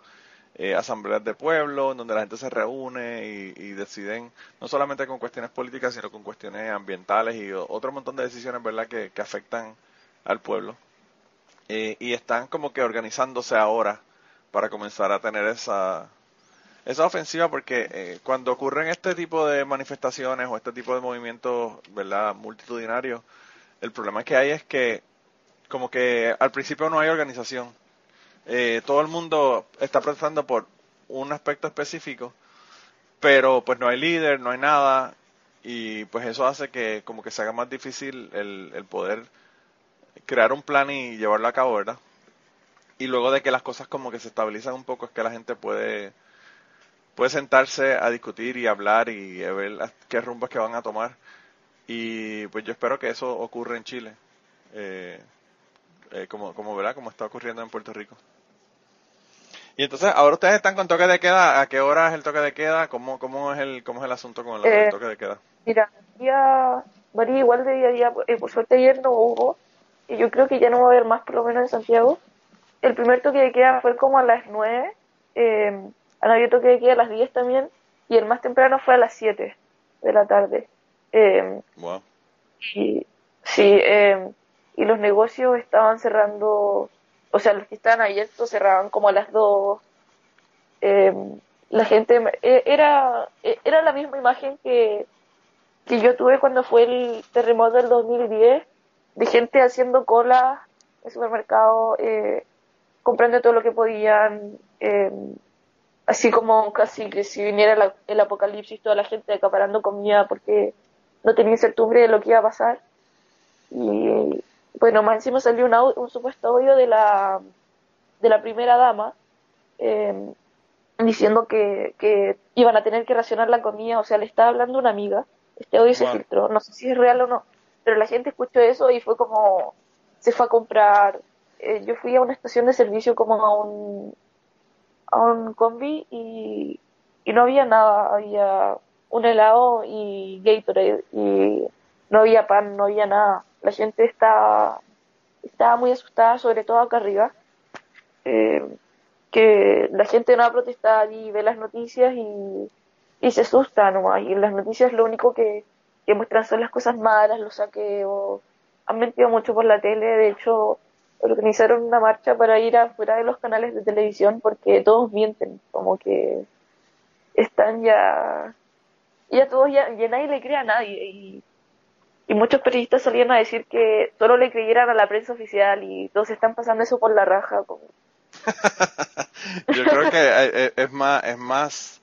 eh, asambleas de pueblo, donde la gente se reúne y, y, deciden, no solamente con cuestiones políticas, sino con cuestiones ambientales y otro montón de decisiones, ¿verdad?, que, que afectan al pueblo. Eh, y están como que organizándose ahora para comenzar a tener esa, esa ofensiva porque eh, cuando ocurren este tipo de manifestaciones o este tipo de movimientos, ¿verdad?, multitudinarios, el problema que hay es que como que al principio no hay organización. Eh, todo el mundo está protestando por un aspecto específico, pero pues no hay líder, no hay nada, y pues eso hace que como que se haga más difícil el, el poder crear un plan y llevarlo a cabo, ¿verdad? Y luego de que las cosas como que se estabilizan un poco es que la gente puede puede sentarse a discutir y hablar y ver qué rumbos que van a tomar. Y pues yo espero que eso ocurra en Chile, eh, eh, como, como, ¿verdad? como está ocurriendo en Puerto Rico. Y entonces, ahora ustedes están con toque de queda. ¿A qué hora es el toque de queda? ¿Cómo, cómo, es, el, cómo es el asunto con el, el Eh, toque de queda? Mira, día, varía igual de día a día. Eh, por suerte ayer no hubo. Y yo creo que ya no va a haber más, por lo menos en Santiago. El primer toque de queda fue como a las 9. Eh, han habido toque de queda a las 10 también. Y el más temprano fue a las 7 de la tarde. Eh, Wow. y sí, eh, y los negocios estaban cerrando, o sea, los que estaban abiertos cerraban como a las 2. Eh, la gente, eh, era, eh, era la misma imagen que, que yo tuve cuando fue el terremoto del 2010, de gente haciendo cola en supermercado, eh, comprando todo lo que podían, eh, así como casi que si viniera la- el apocalipsis, toda la gente acaparando comida porque no tenía incertidumbre de lo que iba a pasar. Y bueno, más encima salió un, au- un supuesto audio de la, de la primera dama eh, diciendo que, que iban a tener que racionar la comida, o sea, le estaba hablando una amiga, este audio se Wow. filtró, no sé si es real o no, pero la gente escuchó eso y fue como, se fue a comprar, eh, yo fui a una estación de servicio como a un, a un combi y, y no había nada, había un helado y Gatorade y no había pan, no había nada. La gente está, estaba muy asustada, sobre todo acá arriba, eh, que la gente no va a protestar y ve las noticias y, y se asusta nomás. Y en las noticias lo único que, que muestran son las cosas malas, los saqueos. Han mentido mucho por la tele, de hecho organizaron una marcha para ir afuera de los canales de televisión porque todos mienten, como que están ya, ya todos ya, ya nadie le cree a nadie y, y muchos periodistas salían a decir que solo le creyeran a la prensa oficial y todos están pasando eso por la raja, como, Yo creo que eh, eh, es más, es más,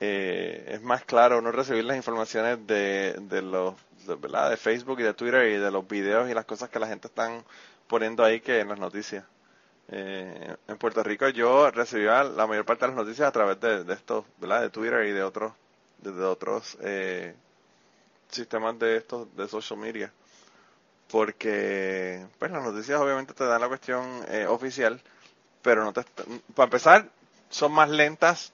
eh, es más claro no recibir las informaciones de, de los, de, Facebook y de Twitter y de los videos y las cosas que la gente están poniendo ahí que en las noticias. Eh, en Puerto Rico yo recibía la mayor parte de las noticias a través de, de estos. De Twitter y de otros, de, de otros eh, sistemas de estos, de social media. Porque, pues las noticias obviamente te dan la cuestión eh, oficial, pero no te, para empezar, son más lentas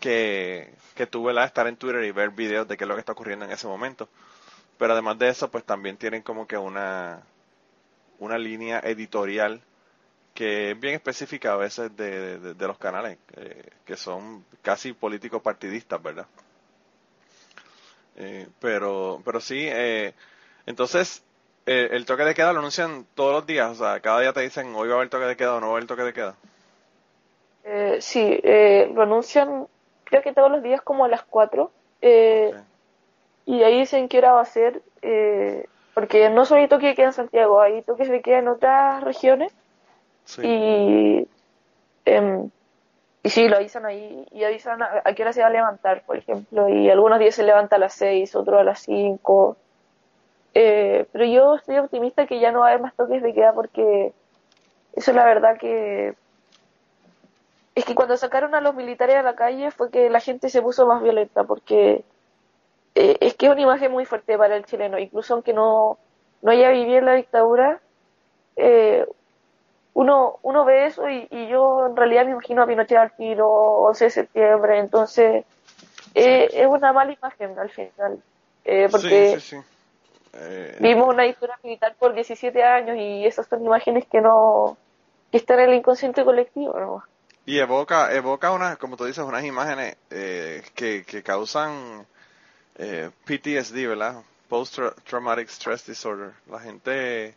que, que tú, ¿verdad? Estar en Twitter y ver videos de qué es lo que está ocurriendo en ese momento. Pero además de eso, pues también tienen como que una, una línea editorial que es bien específica a veces de, de, los canales, eh, que son casi políticos partidistas, ¿verdad? Eh, pero, pero sí, eh, entonces eh, el toque de queda lo anuncian todos los días, o sea, cada día te dicen hoy va a haber toque de queda o no va a haber toque de queda. Eh, sí, lo anuncian creo que todos los días como a las 4 eh, y ahí dicen qué hora va a ser, eh, porque no solo hay toque de queda en Santiago, hay toques de queda en otras regiones Sí. y, em, y sí, lo avisan ahí y avisan a, a qué hora se va a levantar, por ejemplo, y algunos días se levanta a las 6, otros a las 5. Eh, pero yo estoy optimista que ya no va a haber más toques de queda porque eso es la verdad que es que cuando sacaron a los militares a la calle fue que la gente se puso más violenta porque eh, es que es una imagen muy fuerte para el chileno, incluso aunque no, no haya vivido en la dictadura, eh, uno, uno ve eso y, y yo en realidad me imagino a Pinochet al tiro, 11 de septiembre, entonces eh, es una mala imagen al final, eh, porque Sí, sí, sí. Vimos una dictadura militar por 17 años y esas son imágenes que no que están en el inconsciente colectivo, ¿no? Y evoca, evoca unas, como tú dices, unas imágenes eh, que, que causan eh, PTSD, ¿verdad? Post Traumatic Stress Disorder. La gente,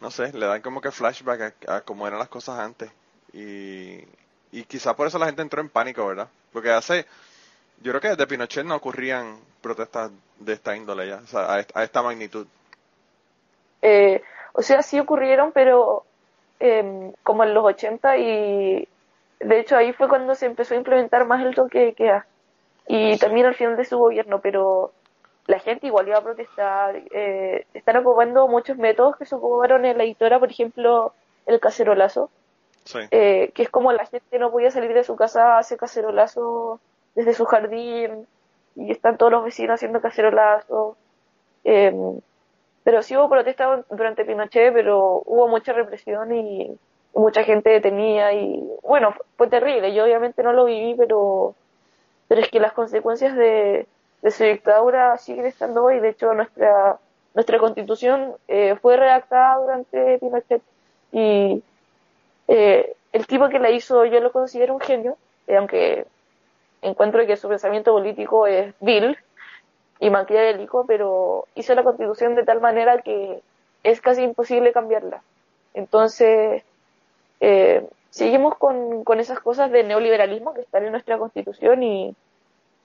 no sé, le dan como que flashback a, a cómo eran las cosas antes. Y, y quizá por eso la gente entró en pánico, ¿verdad? Porque hace, yo creo que desde Pinochet no ocurrían protestas de esta índole ya, a esta magnitud. Eh, o sea, sí ocurrieron, pero eh, como en los 80 y de hecho ahí fue cuando se empezó a implementar más el toque de queda y también al final de su gobierno, pero la gente igual iba a protestar. Eh, están ocupando muchos métodos que se ocuparon en la editora, por ejemplo, el cacerolazo, Sí. eh, que es como la gente no podía salir de su casa, hace cacerolazo desde su jardín y están todos los vecinos haciendo cacerolazo. Eh, pero sí hubo protestas durante Pinochet, pero hubo mucha represión y, mucha gente detenida y bueno, fue terrible. Yo obviamente no lo viví, pero, pero es que las consecuencias de, su dictadura siguen estando hoy. De hecho, nuestra, nuestra constitución eh, fue redactada durante Pinochet y eh, el tipo que la hizo yo lo considero un genio, eh, aunque encuentro que su pensamiento político es vil y maquiavélico, pero hizo la constitución de tal manera que es casi imposible cambiarla. Entonces, eh, seguimos con, con esas cosas de neoliberalismo que están en nuestra constitución y,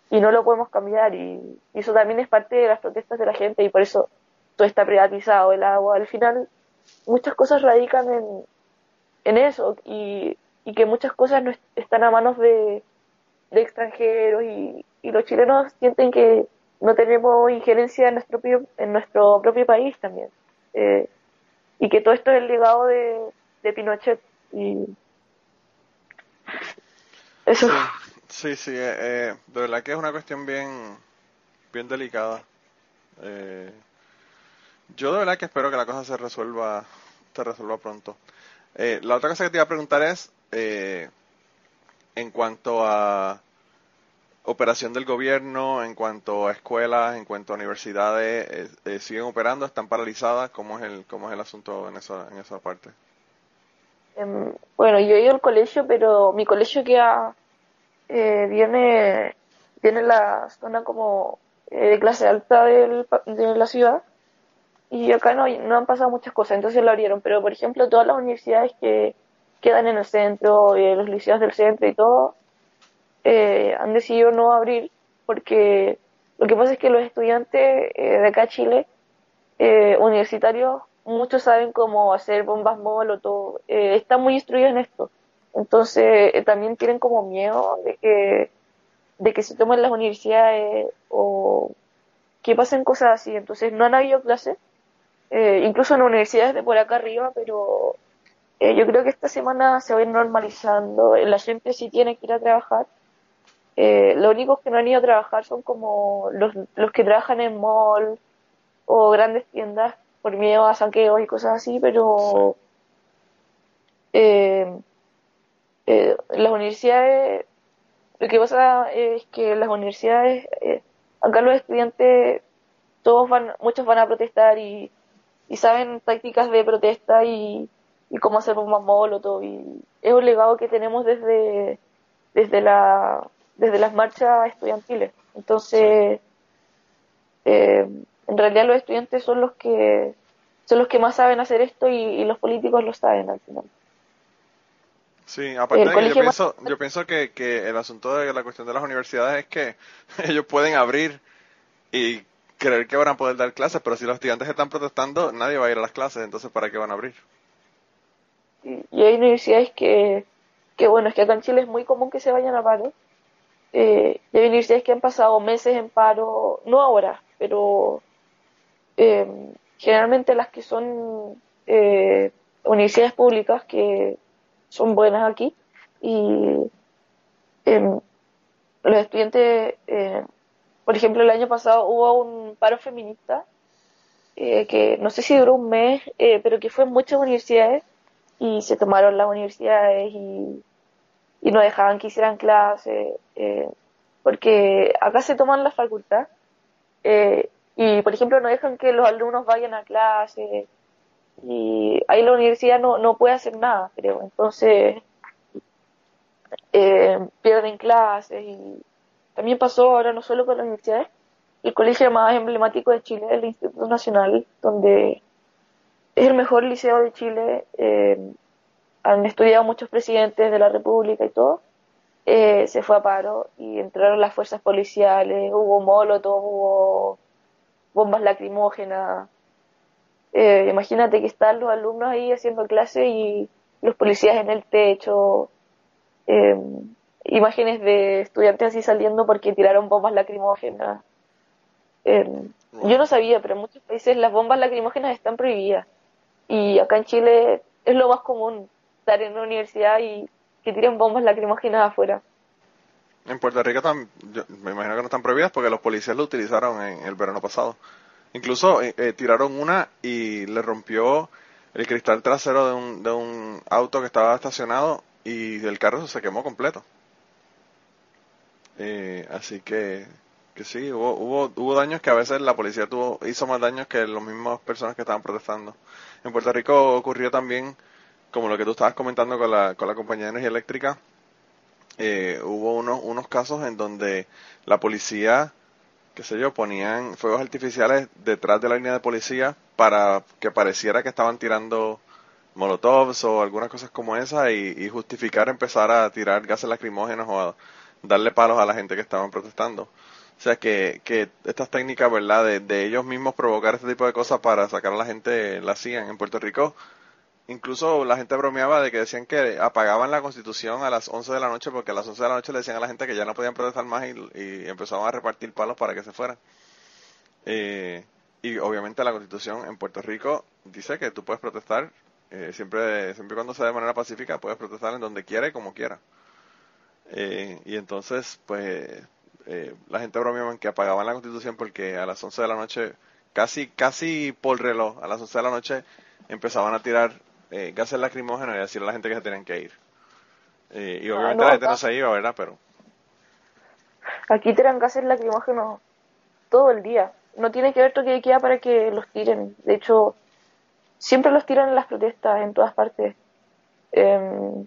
y no lo podemos cambiar. Y, eso también es parte de las protestas de la gente y por eso todo está privatizado el agua. Al final muchas cosas radican en, en eso y, y que muchas cosas no están a manos de, de extranjeros y, y, los chilenos sienten que no tenemos injerencia en nuestro en nuestro propio país también. Eh, y que todo esto es el legado de, de Pinochet Sí, sí, eh, eh, de verdad que es una cuestión bien, bien delicada. Eh, yo de verdad que espero que la cosa se resuelva, se resuelva pronto. Eh, la otra cosa que te iba a preguntar es, eh, en cuanto a operación del gobierno, en cuanto a escuelas, en cuanto a universidades, ¿siguen operando? ¿Están paralizadas? ¿Cómo es el, cómo es el asunto en esa, en esa parte? Em, bueno, yo he ido al colegio, pero mi colegio queda eh, viene, viene la zona como eh, de clase alta de la ciudad. Y acá no, no han pasado muchas cosas, entonces lo abrieron, pero por ejemplo todas las universidades que quedan en el centro, eh, los liceos del centro y todo, eh, han decidido no abrir porque lo que pasa es que los estudiantes eh, de acá Chile, eh, universitarios, muchos saben cómo hacer bombas molotov, eh, están muy instruidos en esto. Entonces, eh, también tienen como miedo de que, de que se tomen las universidades o que pasen cosas así. Entonces, no han habido clases, eh, incluso en universidades de por acá arriba, pero eh, yo creo que esta semana se va a ir normalizando. La gente sí tiene que ir a trabajar. Los únicos que no han ido a trabajar son como los, los que trabajan en mall o grandes tiendas por miedo a saqueos y cosas así, pero eh, eh, las universidades, lo que pasa es que las universidades, eh, acá los estudiantes, todos van, muchos van a protestar y, y saben tácticas de protesta y, y cómo hacer un molotov y es un legado que tenemos desde, desde la, desde las marchas estudiantiles. Entonces, eh, en realidad los estudiantes son los que son los que más saben hacer esto y, y los políticos lo saben al final. Sí, aparte de que yo pienso, yo pienso que, que el asunto de la cuestión de las universidades es que ellos pueden abrir y creer que van a poder dar clases, pero si los estudiantes están protestando, nadie va a ir a las clases, entonces ¿para qué van a abrir? Y hay universidades que, que bueno, es que acá en Chile es muy común que se vayan a paro. Eh, y hay universidades que han pasado meses en paro, no ahora, pero eh, generalmente las que son eh, universidades públicas que son buenas aquí y eh, los estudiantes, eh, por ejemplo, el año pasado hubo un paro feminista eh, que no sé si duró un mes, eh, pero que fue en muchas universidades y se tomaron las universidades y, no dejaban que hicieran clases, porque acá se toman la facultad y, por ejemplo, no dejan que los alumnos vayan a clase y ahí la universidad no, no puede hacer nada, creo. Entonces, eh, pierden clases y también pasó ahora no solo con las universidades, el colegio más emblemático de Chile, el Instituto Nacional, donde es el mejor liceo de Chile, eh, han estudiado muchos presidentes de la República y todo, eh, se fue a paro y entraron las fuerzas policiales, hubo molotov, hubo bombas lacrimógenas, eh, imagínate que están los alumnos ahí haciendo clase y los policías en el techo, eh, imágenes de estudiantes así saliendo porque tiraron bombas lacrimógenas. Eh, yo no sabía, pero en muchos países las bombas lacrimógenas están prohibidas. Y acá en Chile es lo más común estar en una universidad y que tiren bombas lacrimógenas afuera. En Puerto Rico me imagino que no están prohibidas porque los policías lo utilizaron en el verano pasado. Incluso eh, eh, tiraron una y le rompió el cristal trasero de un, de un auto que estaba estacionado y el carro se quemó completo. Eh, así que, que sí, hubo, hubo, hubo daños que a veces la policía tuvo, hizo más daños que las mismas personas que estaban protestando. En Puerto Rico ocurrió también, como lo que tú estabas comentando con la, con la compañía de energía eléctrica, eh, hubo unos, unos casos en donde la policía, qué sé yo, ponían fuegos artificiales detrás de la línea de policía para que pareciera que estaban tirando molotovs o algunas cosas como esa y, justificar empezar a tirar gases lacrimógenos o a darle palos a la gente que estaban protestando. O sea que, que estas técnicas, ¿verdad? De, de ellos mismos provocar este tipo de cosas para sacar a la gente, la hacían. En Puerto Rico, incluso la gente bromeaba de que decían que apagaban la constitución a las 11 de la noche porque a las 11 de la noche le decían a la gente que ya no podían protestar más y, y empezaban a repartir palos para que se fueran. Eh, y obviamente la constitución en Puerto Rico dice que tú puedes protestar eh, siempre, siempre cuando sea de manera pacífica, puedes protestar en donde quiera y como quiera. Eh, y entonces, pues, eh, la gente bromeaba en que apagaban la constitución porque a las 11 de la noche, casi, casi por reloj, a las 11 de la noche empezaban a tirar eh, gases lacrimógenos y decirle a la gente que se tenían que ir. Eh, y obviamente no, la gente acá- no se iba, ¿verdad? Pero, Aquí tiran gases lacrimógenos todo el día. No tiene que ver toque de queda para que los tiren. De hecho, siempre los tiran en las protestas, en todas partes. Em,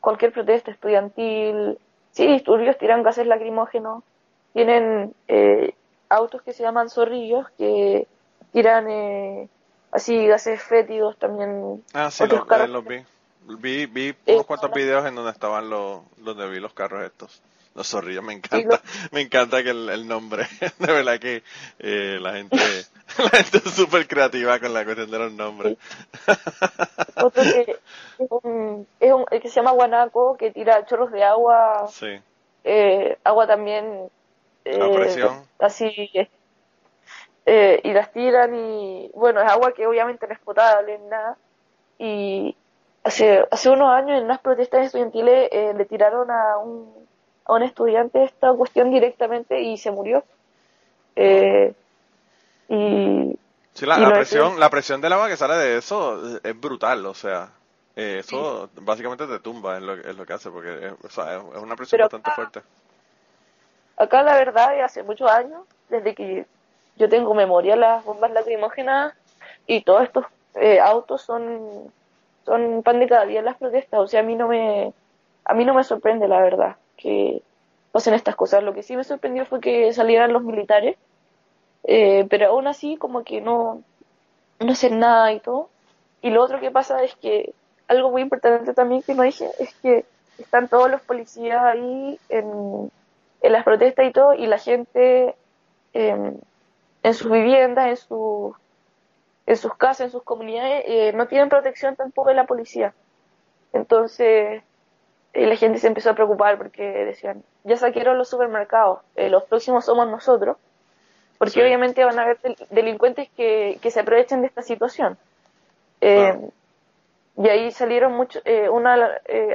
cualquier protesta estudiantil. Sí, disturbios tiran gases lacrimógenos. Tienen eh, autos que se llaman zorrillos que tiran eh, así gases fétidos también. ah, sí, los, eh, los vi. Vi, vi Eh, unos cuantos videos en donde estaban los, donde vi los carros estos. Los zorrillos, me encanta, me encanta que el, el nombre, de verdad que eh, la gente, la gente es súper creativa con la cuestión de los nombres. Otro que es un, es un- el que se llama guanaco que tira chorros de agua Sí, eh, agua también eh, A presión. así eh, y las tiran y bueno es agua que obviamente no es potable ni nada. Y hace hace unos años en unas protestas estudiantiles eh, le tiraron a un a un estudiante esta cuestión directamente y se murió. Eh, y sí la, Y la presión, la presión del agua que sale de eso es brutal, o sea, eh, eso básicamente te tumba, es lo, es lo que hace, porque es, o sea, es una presión Pero bastante acá- fuerte. Acá la verdad hace muchos años, desde que yo tengo memoria, las bombas lacrimógenas y todos estos eh, autos son, son pan de cada día en las protestas. O sea, a mí no me, a mí no me sorprende la verdad que pasen estas cosas. Lo que sí me sorprendió fue que salieran los militares, eh, pero aún así como que no, no hacen nada y todo. Y lo otro que pasa es que algo muy importante también que no dije es que están todos los policías ahí en, en las protestas y todo, y la gente eh, en sus viviendas, en, sus en sus casas, en sus comunidades, eh, no tienen protección tampoco de la policía. Entonces, eh, la gente se empezó a preocupar porque decían, ya saquearon los supermercados, eh, los próximos somos nosotros, porque Sí. obviamente van a haber del- delincuentes que, que se aprovechen de esta situación. Y ahí salieron muchos,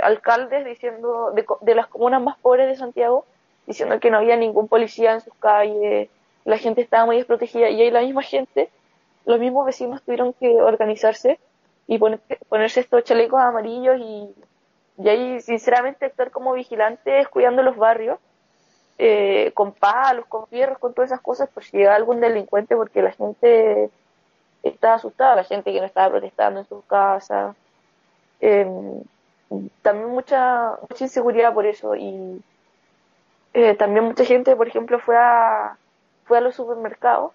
alcaldes diciendo, de, de las comunas más pobres de Santiago, diciendo que no había ningún policía en sus calles, la gente estaba muy desprotegida, y ahí la misma gente, los mismos vecinos tuvieron que organizarse y poner- ponerse estos chalecos amarillos y, y ahí sinceramente actuar como vigilantes cuidando los barrios, eh, con palos, con fierros, con todas esas cosas, por si llega algún delincuente, porque la gente estaba asustada, la gente que no estaba protestando en sus casas. Eh, también mucha, mucha inseguridad por eso y eh, también mucha gente, por ejemplo, fue a, fue a los supermercados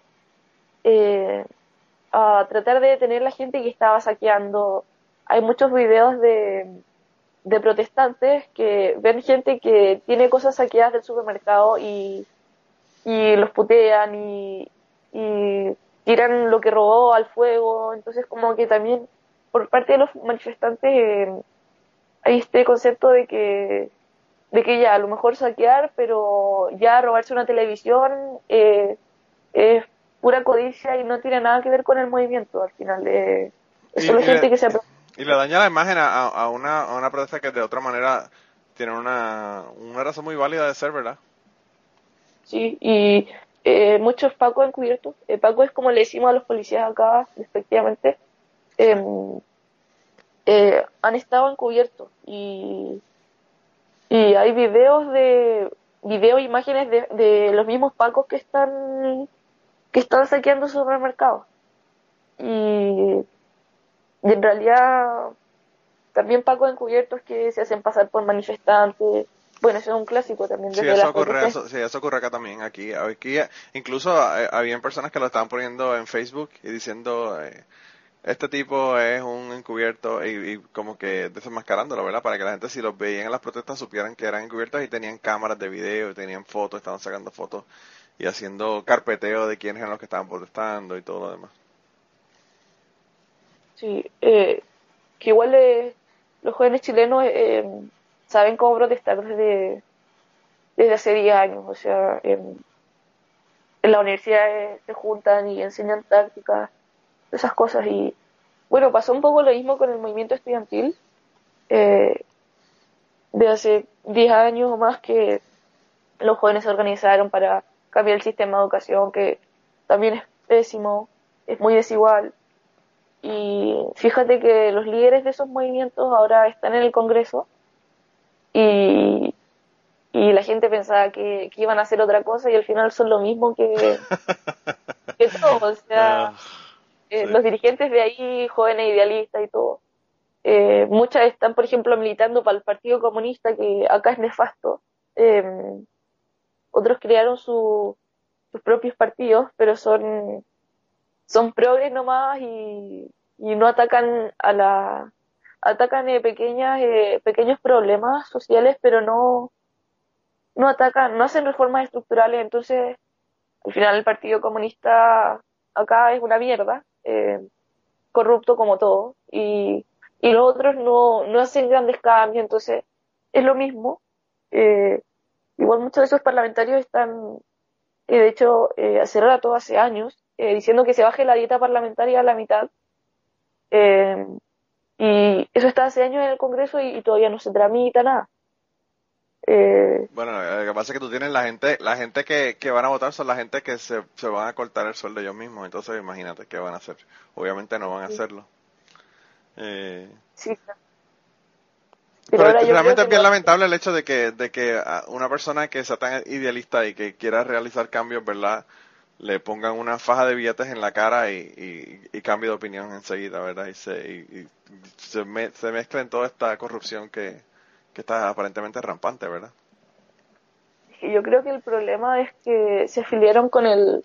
eh, a tratar de detener a la gente que estaba saqueando. Hay muchos videos de, de protestantes que ven gente que tiene cosas saqueadas del supermercado y, y los putean y, y tiran lo que robó al fuego. Entonces, como que también por parte de los manifestantes eh, hay este concepto de que de que ya a lo mejor saquear, pero ya robarse una televisión eh, es pura codicia y no tiene nada que ver con el movimiento al final. Eh, es Y- solo gente le- que se Y le daña la imagen a, a- a una, a una protesta que de otra manera tiene una, una razón muy válida de ser, ¿verdad? Sí, y eh, muchos Paco encubiertos. Eh, Paco es como le decimos a los policías acá, respectivamente. em, eh, han estado encubiertos y, y hay videos de video imágenes de, de los mismos pacos que están que están saqueando supermercados y, y en realidad también pacos encubiertos que se hacen pasar por manifestantes bueno, eso es un clásico también. Sí eso, ocurre, eso, sí, eso ocurre acá también. Aquí, aquí incluso eh, habían personas que lo estaban poniendo en Facebook y diciendo, eh, este tipo es un encubierto y, como que desenmascarándolo, ¿verdad? Para que la gente si los veían en las protestas supieran que eran encubiertos y tenían cámaras de video, y tenían fotos, estaban sacando fotos y haciendo carpeteo de quiénes eran los que estaban protestando y todo lo demás. Sí, eh, que igual eh, los jóvenes chilenos eh, saben cómo protestar desde, desde hace 10 años, o sea, en, en la universidad se juntan y enseñan tácticas esas cosas. Y bueno, pasó un poco lo mismo con el movimiento estudiantil eh, de hace 10 años o más que los jóvenes se organizaron para cambiar el sistema de educación, que también es pésimo, es muy desigual. Y fíjate que los líderes de esos movimientos ahora están en el Congreso y, y la gente pensaba que, que iban a hacer otra cosa y al final son lo mismo que, que todo. O sea, Eh, los dirigentes de ahí, jóvenes idealistas y todo, eh, muchas están, por ejemplo, militando para el Partido Comunista, que acá es nefasto. Em, otros crearon sus propios partidos, pero son, son progres nomás y, y no atacan a la atacan eh, pequeñas pequeños problemas sociales pero no no atacan no hacen reformas estructurales. Entonces al final el Partido Comunista acá es una mierda eh, corrupto como todo y, y los otros no, no hacen grandes cambios, entonces es lo mismo. Eh, igual muchos de esos parlamentarios están, eh, de hecho, eh, hace rato, hace años, eh, diciendo que se baje la dieta parlamentaria a la mitad. Eh, y eso está hace años en el Congreso y todavía no se tramita nada. Eh, bueno, lo que pasa es que tú tienes la gente, la gente que, que van a votar son la gente que se, se van a cortar el sueldo ellos mismos, entonces imagínate qué van a hacer. Obviamente no van a hacerlo. Eh, sí. Pero, realmente es bien lamentable el hecho de que, de que una persona que sea tan idealista y que quiera realizar cambios, ¿verdad? Le pongan una faja de billetes en la cara y, y, cambie de opinión enseguida, ¿verdad? Y se, y, se, me, se mezcla en toda esta corrupción que, que está aparentemente rampante, ¿verdad? Yo creo que el problema es que se afiliaron con el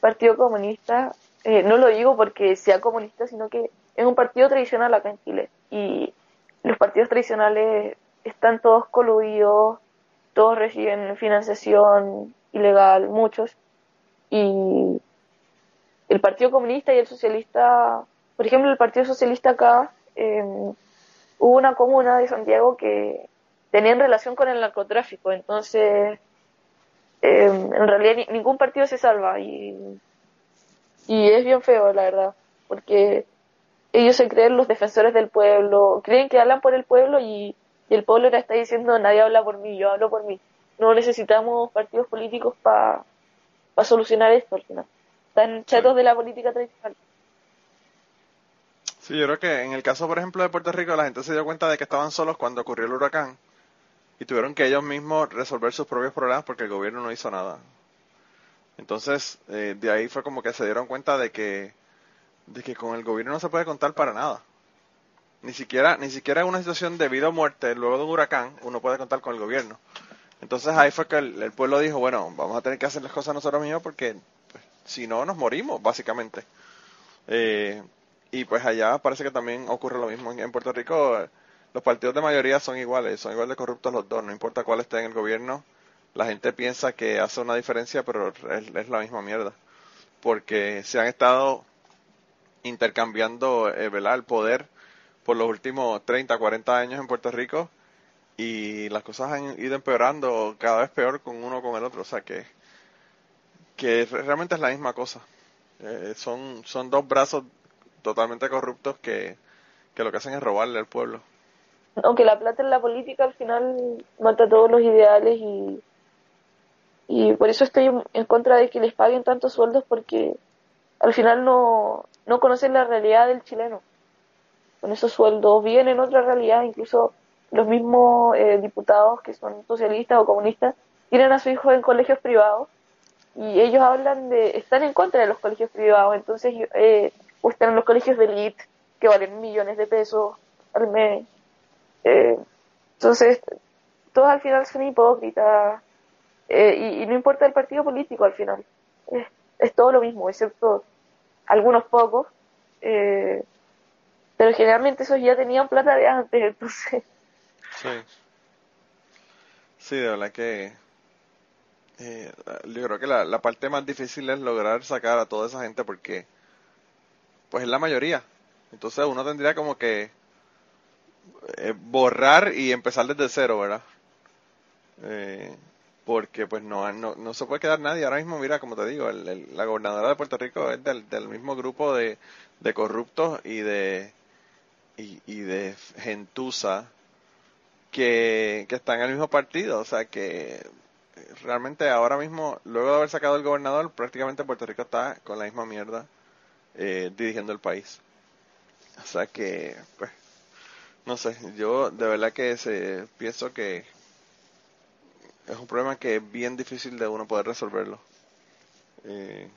Partido Comunista. Eh, no lo digo porque sea comunista, sino que es un partido tradicional acá en Chile. Y los partidos tradicionales están todos coludidos, todos reciben financiación ilegal, muchos. Y el Partido Comunista y el Socialista, por ejemplo, el Partido Socialista acá eh, hubo una comuna de Santiago que tenían relación con el narcotráfico, entonces eh, en realidad ningún partido se salva y, y es bien feo, la verdad, porque ellos se creen los defensores del pueblo, creen que hablan por el pueblo y, el pueblo le está diciendo nadie habla por mí, yo hablo por mí. No necesitamos partidos políticos para solucionar esto al final. Están chatos de la política tradicional. Sí, yo creo que en el caso, por ejemplo, de Puerto Rico, la gente se dio cuenta de que estaban solos cuando ocurrió el huracán y tuvieron que ellos mismos resolver sus propios problemas porque el gobierno no hizo nada. Entonces, eh, de ahí fue como que se dieron cuenta de que, de que con el gobierno no se puede contar para nada. Ni siquiera, ni siquiera en una situación de vida o muerte, luego de un huracán, uno puede contar con el gobierno. Entonces ahí fue que el, pueblo dijo, bueno, vamos a tener que hacer las cosas nosotros mismos porque pues, si no nos morimos, básicamente. Eh, y pues allá parece que también ocurre lo mismo. En Puerto Rico los partidos de mayoría son iguales, son igual de corruptos los dos, no importa cuál esté en el gobierno. La gente piensa que hace una diferencia, pero es, la misma mierda. Porque se han estado intercambiando eh, el poder por los últimos 30, 40 años en Puerto Rico y las cosas han ido empeorando cada vez peor con uno con el otro. O sea que, que realmente es la misma cosa. Eh, son, son dos brazos totalmente corruptos que, lo que hacen es robarle al pueblo. Aunque la plata en la política al final mata todos los ideales y, y por eso estoy en contra de que les paguen tantos sueldos porque al final no, no conocen la realidad del chileno. con esos sueldos, viven en otra realidad, incluso los mismos eh, diputados que son socialistas o comunistas tienen a su hijo en colegios privados y ellos hablan de, están en contra de los colegios privados, entonces eh, o están en los colegios de elite que valen millones de pesos al mes. Eh, entonces, todos al final son hipócritas eh, y, no importa el partido político al final. Es, todo lo mismo, excepto algunos pocos. Eh, pero generalmente esos ya tenían plata de antes, entonces. Sí. Sí, de verdad que. Eh, yo creo que la parte más difícil es lograr sacar a toda esa gente porque. Pues es la mayoría. Entonces uno tendría como que. Eh, borrar y empezar desde cero, ¿verdad? Eh, porque pues no, no, no, se puede quedar nadie. Ahora mismo, mira, como te digo, el, la gobernadora de Puerto Rico es del, del mismo grupo de, de corruptos y de, y, y de gentuza que, que están en el mismo partido. O sea que realmente ahora mismo, luego de haber sacado el gobernador, prácticamente Puerto Rico está con la misma mierda eh, dirigiendo el país. O sea que, pues, no sé, yo de verdad que se, pienso que es un problema que es bien difícil de uno poder resolverlo. Eh,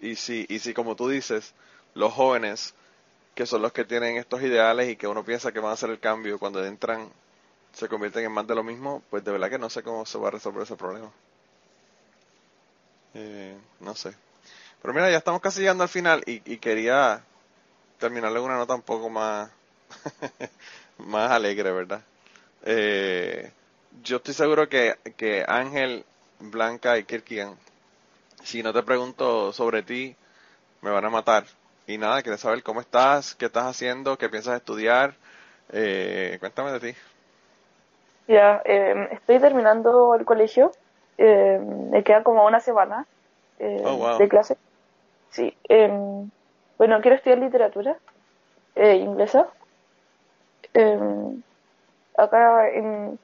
y si, y si como tú dices, los jóvenes, que son los que tienen estos ideales y que uno piensa que van a hacer el cambio, cuando entran se convierten en más de lo mismo, pues de verdad que no sé cómo se va a resolver ese problema. Eh, no sé. Pero mira, ya estamos casi llegando al final y, y quería terminarle una nota un poco más, más alegre, ¿verdad? Eh, yo estoy seguro que, que Ángel, Blanca y Kirkian, si no te pregunto sobre ti, me van a matar. Y nada, quiero saber cómo estás, qué estás haciendo, qué piensas estudiar. Eh, cuéntame de ti. Ya, eh, estoy terminando el colegio. Eh, me queda como una semana eh, Oh, de clase. Sí. em, bueno, quiero estudiar literatura eh, inglesa. Em, acá en,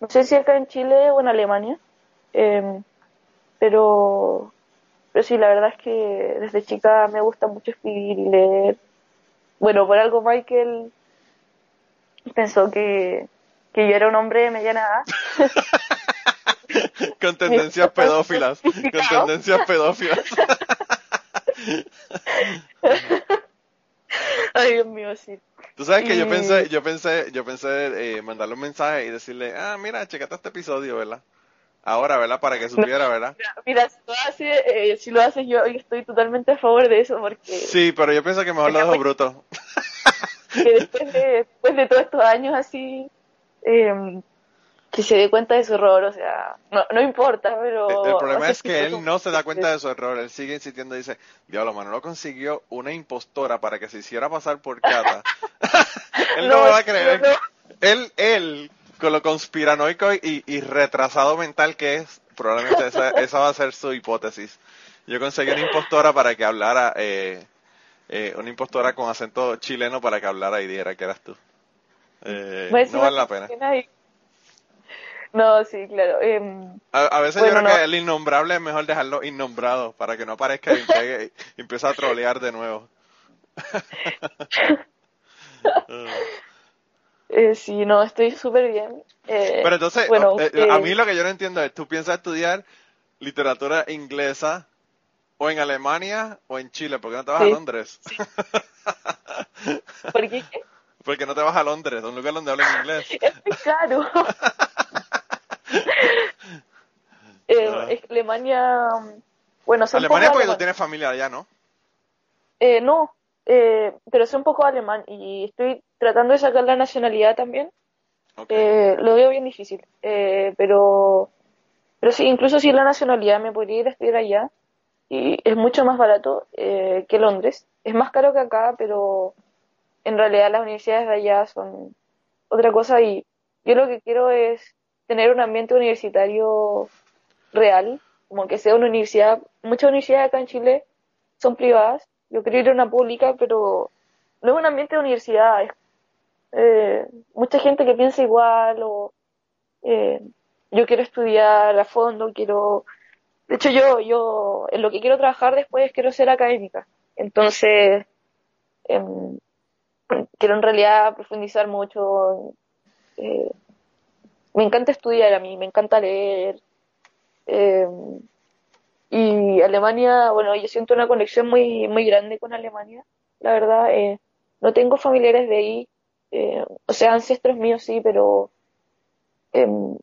no sé si acá en Chile o en Alemania, em, pero, pero sí, la verdad es que desde chica me gusta mucho escribir y leer. Bueno, por algo Michael pensó que, que yo era un hombre de mediana edad. con tendencias pedófilas. Con tendencias pedófilas. Ay, Dios mío, sí. Tú sabes que yo pensé, yo pensé, yo pensé eh, mandarle un mensaje y decirle, ah, mira, checate este episodio, ¿verdad? Ahora, ¿verdad? Para que supiera, ¿verdad? Mira, si lo haces, eh, si lo haces yo, yo estoy totalmente a favor de eso, porque Sí, pero yo pienso que mejor lo dejo bruto. que después, de, después de todos estos años así, eh, que se dé cuenta de su error, o sea, no, no importa, pero... El problema o sea, es que él no se da cuenta de su error. Él sigue insistiendo y dice, diablo, Manolo consiguió una impostora para que se hiciera pasar por Cata. él no, me va a creer. no. Él, él, con lo conspiranoico y, y retrasado mental que es, probablemente esa, esa va a ser su hipótesis. Yo conseguí una impostora para que hablara, eh, eh, una impostora con acento chileno para que hablara y diera que eras tú. Eh, Pues, no vale la pena. No, sí, claro. em, A, a veces Bueno, yo creo no. que el innombrable es mejor dejarlo innombrado para que no aparezca y, y empiece a trolear de nuevo. eh, sí, no, estoy súper bien. eh, Pero entonces, bueno, eh, eh, a mí lo que yo no entiendo es, ¿tú piensas estudiar literatura inglesa o en Alemania o en Chile? ¿Por qué no te vas a Sí. Londres? ¿Por qué? ¿Por qué no te vas a Londres, un lugar donde hablen inglés? Es muy caro. Eh, Ah. es que Alemania, bueno, Alemania porque tú tienes familia allá, ¿no? Eh, no, eh, pero soy un poco alemán y estoy tratando de sacar la nacionalidad también. Eh, lo veo bien difícil, eh, pero, pero sí, incluso si la nacionalidad me podría ir a estudiar allá y es mucho más barato eh, que Londres. Es más caro que acá, pero en realidad las universidades de allá son otra cosa y yo lo que quiero es tener un ambiente universitario real, como que sea una universidad, muchas universidades acá en Chile son privadas, yo quiero ir a una pública, pero no es un ambiente de universidad, es eh, mucha gente que piensa igual o eh, yo quiero estudiar a fondo, quiero, de hecho yo, yo en lo que quiero trabajar después quiero ser académica, entonces em, quiero en realidad profundizar mucho. Eh, me encanta estudiar a mí, me encanta leer. Eh, y Alemania, bueno, yo siento una conexión muy, muy grande con Alemania, la verdad. Eh, no tengo familiares de ahí, eh, o sea, ancestros míos sí, pero em,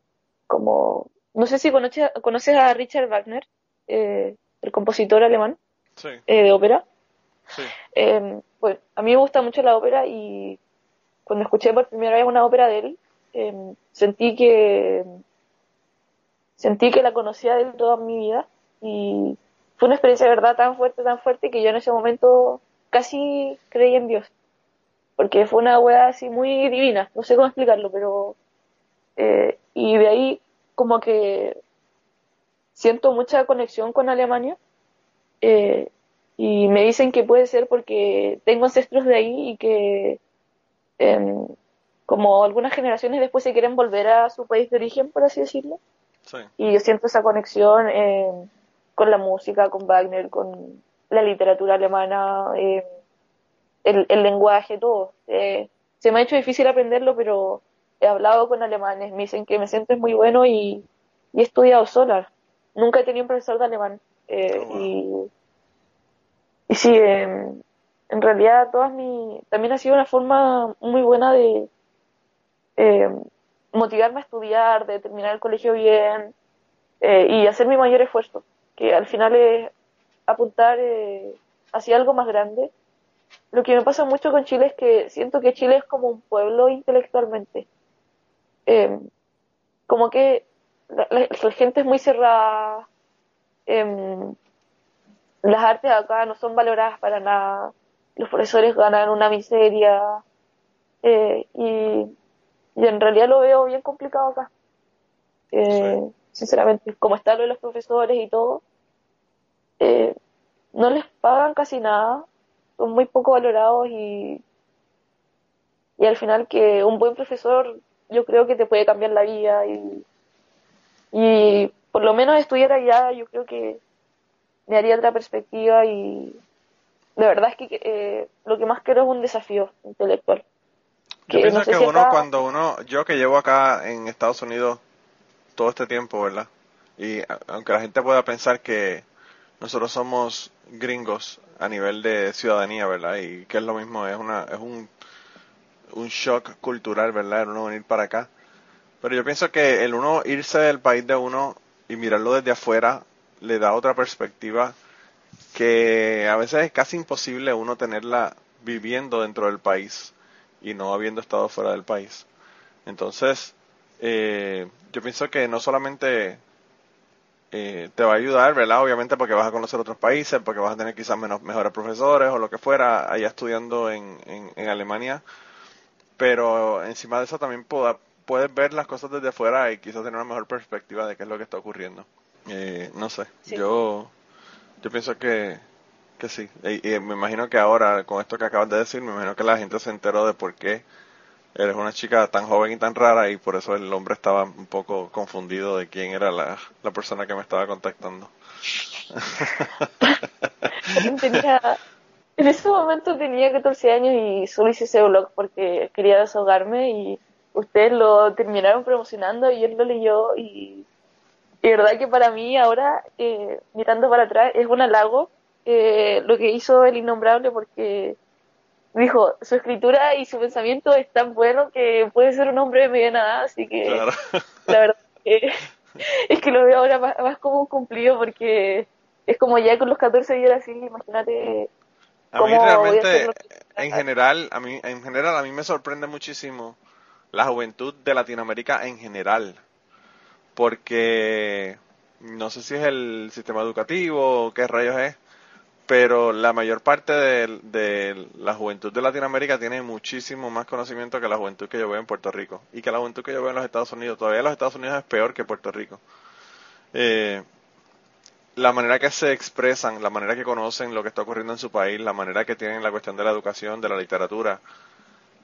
como, no sé si conoces, conoces a Richard Wagner, eh, el compositor alemán Sí, de ópera. sí. Eh, pues a mí me gusta mucho la ópera y cuando escuché por primera vez una ópera de él, eh, sentí que sentí que la conocía de toda mi vida y fue una experiencia de verdad tan fuerte, tan fuerte que yo en ese momento casi creí en Dios. Porque fue una wea así muy divina, no sé cómo explicarlo, pero eh, y de ahí como que siento mucha conexión con Alemania eh, y me dicen que puede ser porque tengo ancestros de ahí y que em, como algunas generaciones después se quieren volver a su país de origen, por así decirlo. Sí, Y yo siento esa conexión em, con la música, con Wagner, con la literatura alemana, em, el, el lenguaje, todo. Eh, se me ha hecho difícil aprenderlo, pero he hablado con alemanes, me dicen que me siento muy bueno y, y he estudiado sola. Nunca he tenido un profesor de alemán. Eh, Oh, wow. y, y sí, em, en realidad todas mi, también ha sido una forma muy buena de em, motivarme a estudiar, de terminar el colegio bien eh, y hacer mi mayor esfuerzo, que al final es apuntar eh, hacia algo más grande. Lo que me pasa mucho con Chile es que siento que Chile es como un pueblo intelectualmente. Eh, como que la, gente es muy cerrada, em, las artes acá no son valoradas para nada, los profesores ganan una miseria, eh, y, y en realidad lo veo bien complicado acá. Eh, Sinceramente, como está lo de los profesores y todo, eh, no les pagan casi nada, son muy poco valorados y, y al final que un buen profesor yo creo que te puede cambiar la vida y, y por lo menos estudiar allá yo creo que me haría otra perspectiva y de verdad es que eh, lo que más quiero es un desafío intelectual. Yo pienso no sé que si uno, cuando uno, yo que llevo acá en Estados Unidos todo este tiempo, ¿verdad? Y aunque la gente pueda pensar que nosotros somos gringos a nivel de ciudadanía, ¿verdad? Y que es lo mismo, es una, es un, un shock cultural, ¿verdad? El uno venir para acá. Pero yo pienso que el uno irse del país de uno y mirarlo desde afuera le da otra perspectiva que a veces es casi imposible uno tenerla viviendo dentro del país y no habiendo estado fuera del país. Entonces, eh, yo pienso que no solamente eh, te va a ayudar, ¿verdad? Obviamente porque vas a conocer otros países, porque vas a tener quizás menos, mejores profesores o lo que fuera allá estudiando en, en, en Alemania, pero encima de eso también poda- puedes ver las cosas desde afuera y quizás tener una mejor perspectiva de qué es lo que está ocurriendo. Eh, no sé, Sí. yo yo pienso que, que sí. Y, me imagino que ahora, con esto que acabas de decir, me imagino que la gente se enteró de por qué eres una chica tan joven y tan rara y por eso el hombre estaba un poco confundido de quién era la, la persona que me estaba contactando. en ese momento tenía 14 años y solo hice ese blog porque quería desahogarme y ustedes lo terminaron promocionando y él lo leyó y, y verdad que para mí ahora, eh, mirando para atrás, es un halago eh, lo que hizo el innombrable porque dijo, su escritura y su pensamiento es tan bueno que puede ser un hombre de mediana edad, así que Claro. la verdad que es que lo veo ahora más, más como un cumplido porque es como ya con los 14 y era así, imagínate A mí a realmente, en general, a mí, en general, a mí me sorprende muchísimo la juventud de Latinoamérica en general, porque no sé si es el sistema educativo o qué rayos es, pero la mayor parte de, de la juventud de Latinoamérica tiene muchísimo más conocimiento que la juventud que yo veo en Puerto Rico y que la juventud que yo veo en los Estados Unidos. Todavía los Estados Unidos es peor que Puerto Rico. Eh, la manera que se expresan, la manera que conocen lo que está ocurriendo en su país, la manera que tienen la cuestión de la educación, de la literatura.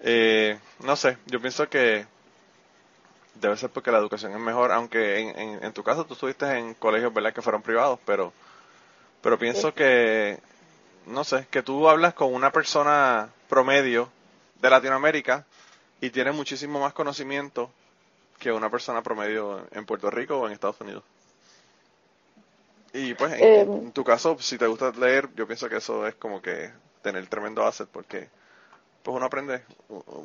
Eh, no sé, yo pienso que debe ser porque la educación es mejor, aunque en, en, en tu caso tú estuviste en colegios, ¿verdad?, que fueron privados, pero, pero pienso que, no sé, que tú hablas con una persona promedio de Latinoamérica y tiene muchísimo más conocimiento que una persona promedio en Puerto Rico o en Estados Unidos. Y pues en, Eh, en tu caso, si te gusta leer, yo pienso que eso es como que tener tremendo asset porque pues uno aprende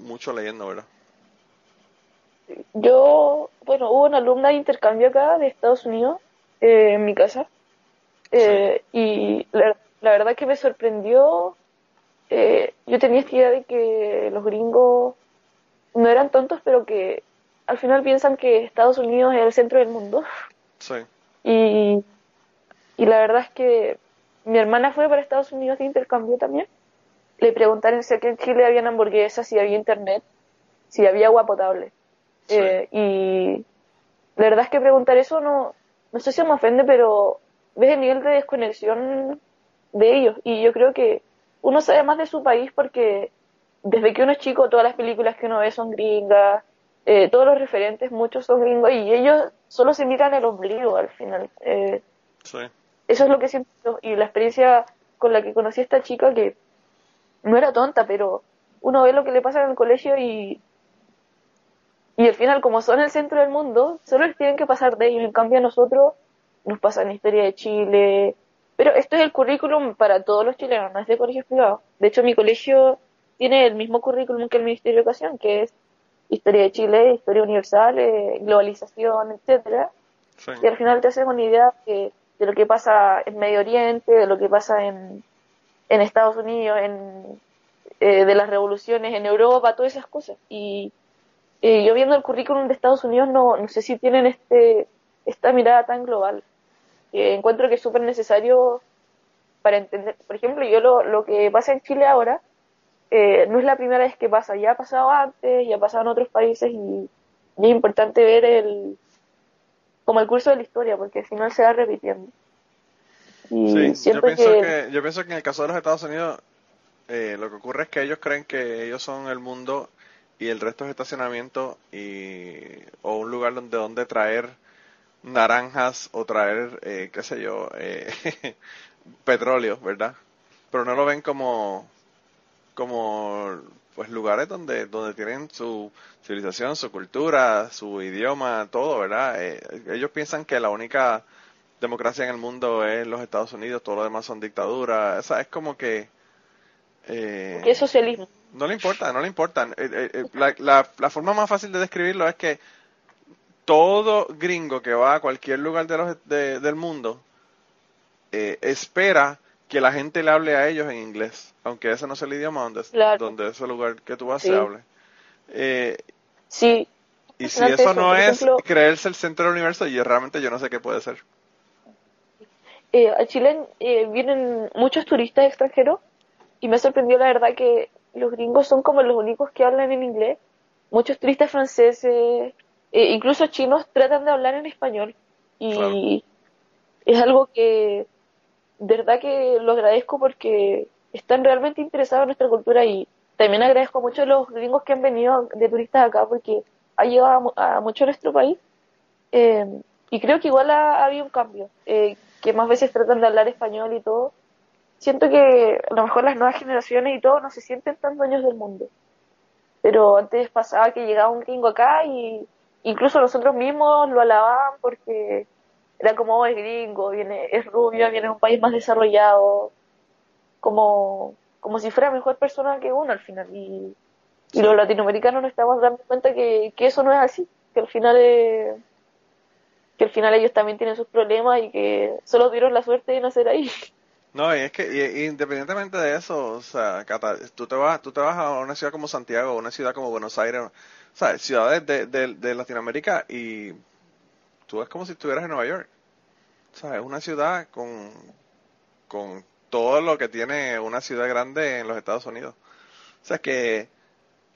mucho leyendo, ¿verdad? Yo, bueno, hubo una alumna de intercambio acá de Estados Unidos eh, en mi casa eh, y la, la verdad que me sorprendió. eh, yo tenía esta idea de que los gringos no eran tontos, pero que al final piensan que Estados Unidos es el centro del mundo. Sí, Y, y la verdad es que mi hermana fue para Estados Unidos de intercambio también. Le preguntaron si aquí en Chile había hamburguesas, si había internet, si había agua potable. Sí. Eh, y la verdad es que preguntar eso no, no sé si me ofende, pero ves el nivel de desconexión de ellos. Y yo creo que uno sabe más de su país porque desde que uno es chico, todas las películas que uno ve son gringas, eh, todos los referentes, muchos son gringos, y ellos solo se miran el ombligo al final. Eh, sí, eso es lo que siento. Y la experiencia con la que conocí a esta chica, que no era tonta, pero uno ve lo que le pasa en el colegio y, y al final, como son el centro del mundo, solo les tienen que pasar de ellos. En cambio, a nosotros nos pasan historia de Chile. Pero esto es el currículum para todos los chilenos, no es de colegios privados. De hecho, mi colegio tiene el mismo currículum que el Ministerio de Educación, que es historia de Chile, historia universal, eh, globalización, etcétera sí. y al final te haces una idea de, de lo que pasa en Medio Oriente, de lo que pasa en, en Estados Unidos, en, eh, de las revoluciones en Europa, todas esas cosas. Y eh, yo viendo el currículum de Estados Unidos no, no sé si tienen este esta mirada tan global. Que encuentro que es súper necesario para entender. Por ejemplo, yo lo, lo que pasa en Chile ahora eh, no es la primera vez que pasa, ya ha pasado antes, ya ha pasado en otros países y, y es importante ver el como el curso de la historia, porque si no se va repitiendo. Y Sí, yo pienso que, que, yo pienso que en el caso de los Estados Unidos, eh, lo que ocurre es que ellos creen que ellos son el mundo y el resto es estacionamiento y, o un lugar donde, donde traer naranjas o traer, eh, qué sé yo, eh, petróleo, ¿verdad? Pero no lo ven como, como pues lugares donde, donde tienen su civilización, su cultura, su idioma, todo, ¿verdad? Eh, ellos piensan que la única democracia en el mundo es los Estados Unidos, todo lo demás son dictaduras, o sea, es como que... eh, es socialismo. no le importa, no le importa. Eh, eh, eh, La, la, la forma más fácil de describirlo es que todo gringo que va a cualquier lugar de los, de- del mundo eh, espera que la gente le hable a ellos en inglés, aunque ese no es el idioma donde, Claro. donde ese lugar que tú vas Sí. se hable. Eh, Sí, y si eso no es ejemplo- creerse el centro del universo, yo realmente yo no sé qué puede ser. eh, a Chile eh, vienen muchos turistas extranjeros y me sorprendió la verdad que los gringos son como los únicos que hablan en inglés. Muchos turistas franceses, eh, incluso chinos, tratan de hablar en español. Y Claro. es algo que de verdad que lo agradezco porque están realmente interesados en nuestra cultura y también agradezco mucho a los gringos que han venido de turistas acá porque ha llegado a, a mucho a nuestro país. Eh, y creo que igual ha, ha habido un cambio, eh, que más veces tratan de hablar español y todo. Siento que a lo mejor las nuevas generaciones y todo no se sienten tan dueños del mundo. Pero antes pasaba que llegaba un gringo acá y incluso nosotros mismos lo alababan porque era como "Oh, es gringo, viene, es rubio, viene de un país más desarrollado, como, como si fuera mejor persona que uno al final. Y, y los latinoamericanos nos estamos dando cuenta que, que eso no es así, que al final es, que al final ellos también tienen sus problemas y que solo tuvieron la suerte de nacer ahí. No, y es que y- y independientemente de eso, o sea, Cata, tú te vas, tú te vas a una ciudad como Santiago, una ciudad como Buenos Aires, sea, ciudades de, de, de Latinoamérica y tú es como si estuvieras en Nueva York. O sea, es una ciudad con, con todo lo que tiene una ciudad grande en los Estados Unidos. O sea, que,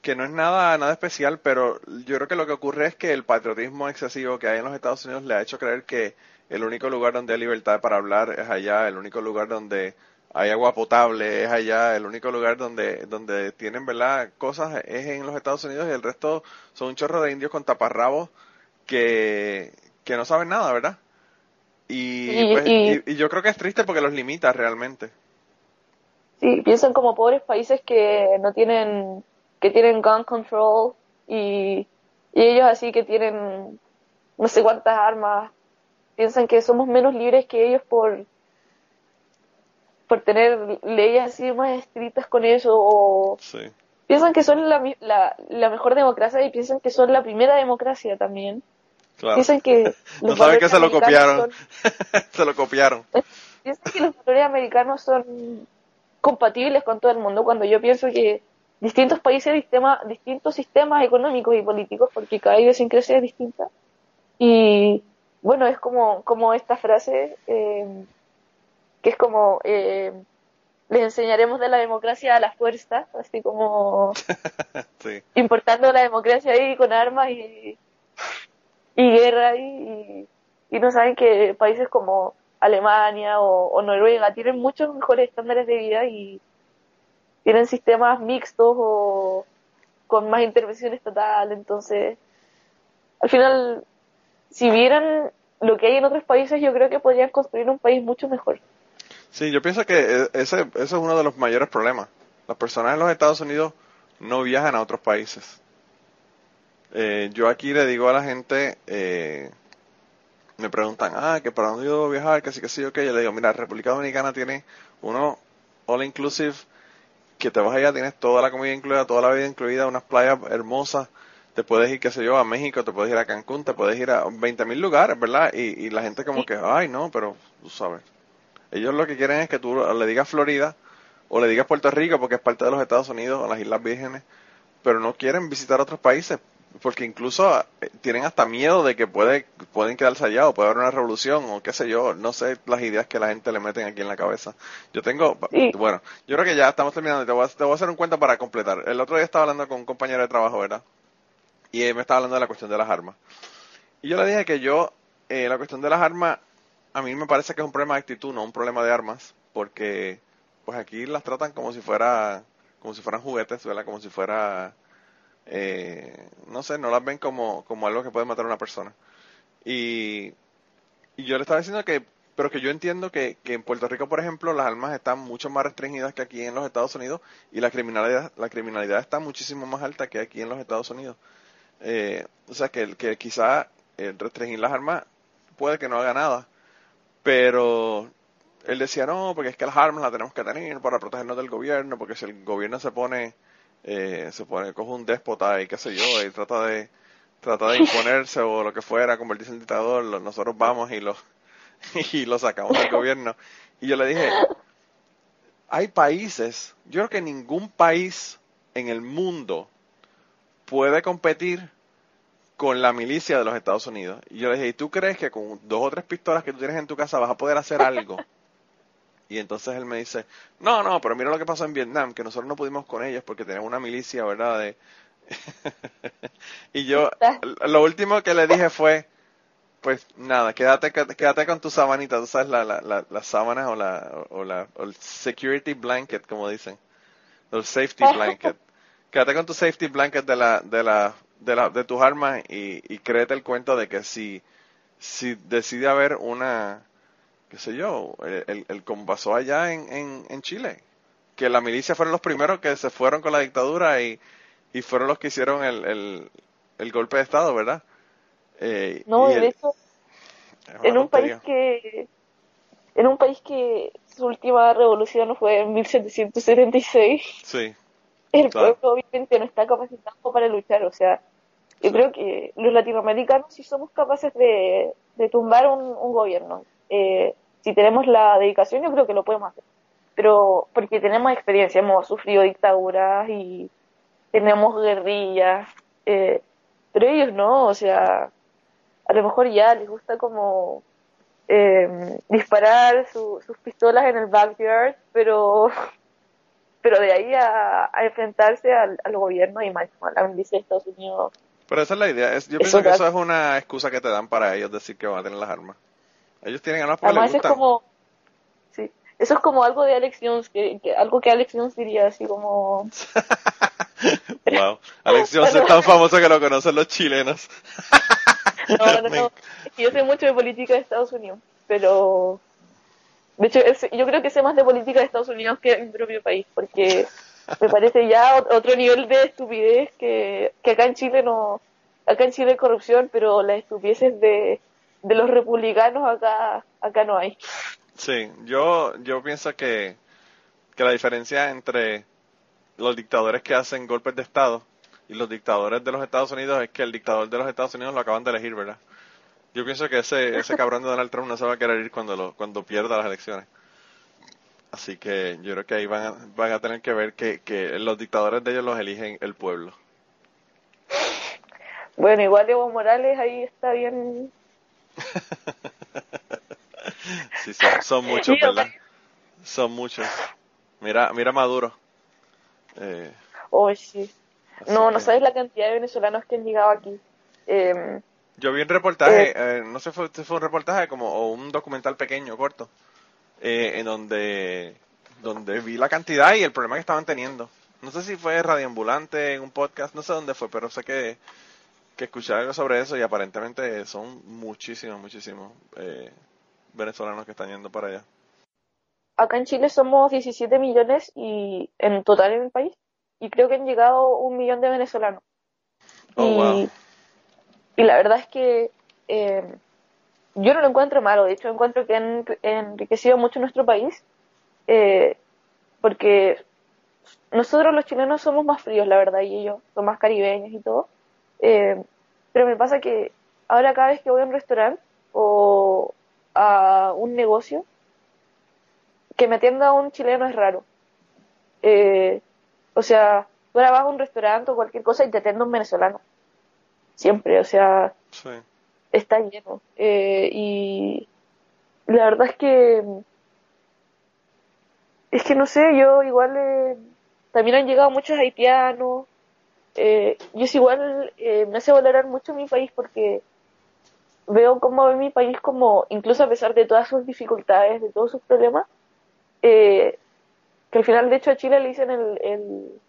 que no es nada, nada especial, pero yo creo que lo que ocurre es que el patriotismo excesivo que hay en los Estados Unidos le ha hecho creer que el único lugar donde hay libertad para hablar es allá, el único lugar donde hay agua potable es allá, el único lugar donde, donde tienen, ¿verdad?, cosas es en los Estados Unidos y el resto son un chorro de indios con taparrabos que, que no saben nada, ¿verdad? Y, Y- pues, y- y- y yo creo que es triste porque los limita realmente. Sí, piensan como pobres países que no tienen que tienen gun control y, y ellos así que tienen no sé cuántas armas, piensan que somos menos libres que ellos por por tener leyes así más estrictas con eso o Sí. piensan que son la, la, la mejor democracia y piensan que son la primera democracia también. Claro. Piensan que No saben que se lo copiaron. son- se lo copiaron. piensan que los valores americanos son compatibles con todo el mundo cuando yo pienso que distintos países sistema, distintos sistemas económicos y políticos porque cada idiosincrasia es distinta y bueno es como como esta frase eh, que es como eh, les enseñaremos de la democracia a la fuerza así como Sí. importando la democracia ahí con armas y, y guerra y, y, no saben que países como Alemania o, o Noruega tienen muchos mejores estándares de vida y tienen sistemas mixtos o con más intervención estatal. Entonces, al final, si vieran lo que hay en otros países, yo creo que podrían construir un país mucho mejor. Sí, yo pienso que e- ese, ese es uno de los mayores problemas. Las personas en los Estados Unidos no viajan a otros países. Eh, yo aquí le digo a la gente, eh, me preguntan, ah, que para dónde yo debo viajar, que sí, que sí, ok. Yo le digo, mira, República Dominicana tiene uno all inclusive, que te vas allá, tienes toda la comida incluida, toda la vida incluida, unas playas hermosas. Te puedes ir, qué sé yo, a México, te puedes ir a Cancún, te puedes ir a 20 mil lugares, ¿verdad? Y, y la gente como que, ay, no, pero tú sabes. Ellos lo que quieren es que tú le digas Florida o le digas Puerto Rico porque es parte de los Estados Unidos o las Islas Vírgenes, pero no quieren visitar otros países porque incluso eh, tienen hasta miedo de que puede, pueden quedarse allá o puede haber una revolución o qué sé yo, no sé las ideas que la gente le meten aquí en la cabeza. Yo tengo, Sí. bueno, yo creo que ya estamos terminando, te voy, a, te voy a hacer un cuento para completar. El otro día estaba hablando con un compañero de trabajo, ¿verdad? Y él me estaba hablando de la cuestión de las armas. Y yo le dije que yo, eh, la cuestión de las armas, a mí me parece que es un problema de actitud, no un problema de armas, porque pues aquí las tratan como si fuera, como si fueran juguetes, ¿verdad? Como si fuera, eh, no sé, no las ven como, como algo que puede matar a una persona. Y, y yo le estaba diciendo que, pero que yo entiendo que, que en Puerto Rico, por ejemplo, las armas están mucho más restringidas que aquí en los Estados Unidos y la criminalidad, la criminalidad está muchísimo más alta que aquí en los Estados Unidos. Eh, o sea que, que quizá eh, restringir las armas puede que no haga nada, pero él decía no, porque es que las armas las tenemos que tener para protegernos del gobierno, porque si el gobierno se pone, eh, se pone, coge un déspota y qué sé yo, y trata de, trata de imponerse o lo que fuera, convertirse en dictador, nosotros vamos y lo, y lo sacamos del gobierno. Y yo le dije, hay países, yo creo que ningún país en el mundo puede competir con la milicia de los Estados Unidos. Y yo le dije, ¿y tú crees que con dos o tres pistolas que tú tienes en tu casa vas a poder hacer algo? Y entonces él me dice, no, no, pero mira lo que pasó en Vietnam, que nosotros no pudimos con ellos porque tenían una milicia, ¿verdad? De... y yo, lo último que le dije fue, pues nada, quédate, quédate con tu sabanita, tú sabes, la, la, la, las sábanas o, la, o, la, o el security blanket, como dicen, el safety blanket. Quédate con tu safety blanket de la, de la, de la, de tus armas y, y créete el cuento de que si, si decide haber una, qué sé yo, el, el, el como pasó allá en, en, en Chile, que la milicia fueron los primeros que se fueron con la dictadura y, y fueron los que hicieron el, el, el golpe de Estado, ¿verdad? Eh, No, y de hecho, en un país que en un país que su última revolución fue en 1776 Sí, el Claro. pueblo obviamente no está capacitado para luchar o sea yo creo que los latinoamericanos sí somos capaces de, de tumbar un, gobierno Eh, si tenemos la dedicación yo creo que lo podemos hacer pero porque tenemos experiencia hemos sufrido dictaduras y tenemos guerrillas eh, pero ellos no o sea a lo mejor ya les gusta como eh, disparar su- sus pistolas en el backyard, pero pero de ahí a, enfrentarse al, al gobierno y máximo a la milicia de Estados Unidos. Pero esa es la idea. Es- yo Eso pienso que eso es una excusa que te dan para ellos decir que van a tener las armas. Ellos tienen armas porque les Además es gustan. como sí, eso es como algo de Alex Jones, que, que- algo que Alex Jones diría así como Wow. Alex Jones es tan famoso que lo conocen los chilenos. no, no, no, es yo sé mucho de política de Estados Unidos, pero de hecho es- yo creo que sé más de política de Estados Unidos que de mi propio país, porque me parece ya otro nivel de estupidez que, que acá en Chile no, acá en Chile hay corrupción, pero las estupideces de, de los republicanos acá, acá no hay. Sí, yo, yo pienso que, que la diferencia entre los dictadores que hacen golpes de Estado y los dictadores de los Estados Unidos es que el dictador de los Estados Unidos lo acaban de elegir, ¿verdad? Yo pienso que ese, ese cabrón de Donald Trump no se va a querer ir cuando, lo, cuando pierda las elecciones. Así que yo creo que ahí van a, van a tener que ver que, que los dictadores de ellos los eligen el pueblo. Bueno, igual Evo Morales ahí está bien. sí, son, son muchos, ¿verdad? Son muchos. Mira, mira Maduro. Eh, oh, sí. No, no sabes la cantidad de venezolanos que han llegado aquí. Eh, yo vi un reportaje, eh, eh, no sé si fue, fue, un reportaje como o un documental pequeño, corto, eh, en donde, donde vi la cantidad y el problema que estaban teniendo. No sé si fue radioambulante, en un podcast, no sé dónde fue, pero sé que, que escuché algo sobre eso y aparentemente son muchísimos, muchísimos eh, venezolanos que están yendo para allá. Acá en Chile somos 17 millones y en total en el país y creo que han llegado un millón de venezolanos. Oh, y, wow. y la verdad es que eh, yo no lo encuentro malo, de hecho encuentro que han enriquecido mucho nuestro país eh, porque nosotros los chilenos somos más fríos, la verdad, y ellos son más caribeños y todo. Eh, pero me pasa que ahora cada vez que voy a un restaurante o a un negocio, que me atienda un chileno es raro. Eh, o sea, tú ahora vas a un restaurante o cualquier cosa y te atiende un venezolano. Siempre, o sea, Sí. Está lleno. Eh, y la verdad es que es que no sé, yo igual eh, también han llegado muchos haitianos. Eh, yo es igual eh, me hace valorar mucho mi país porque veo cómo ve mi país como, incluso a pesar de todas sus dificultades, de todos sus problemas, eh, que al final de hecho a Chile le dicen el, el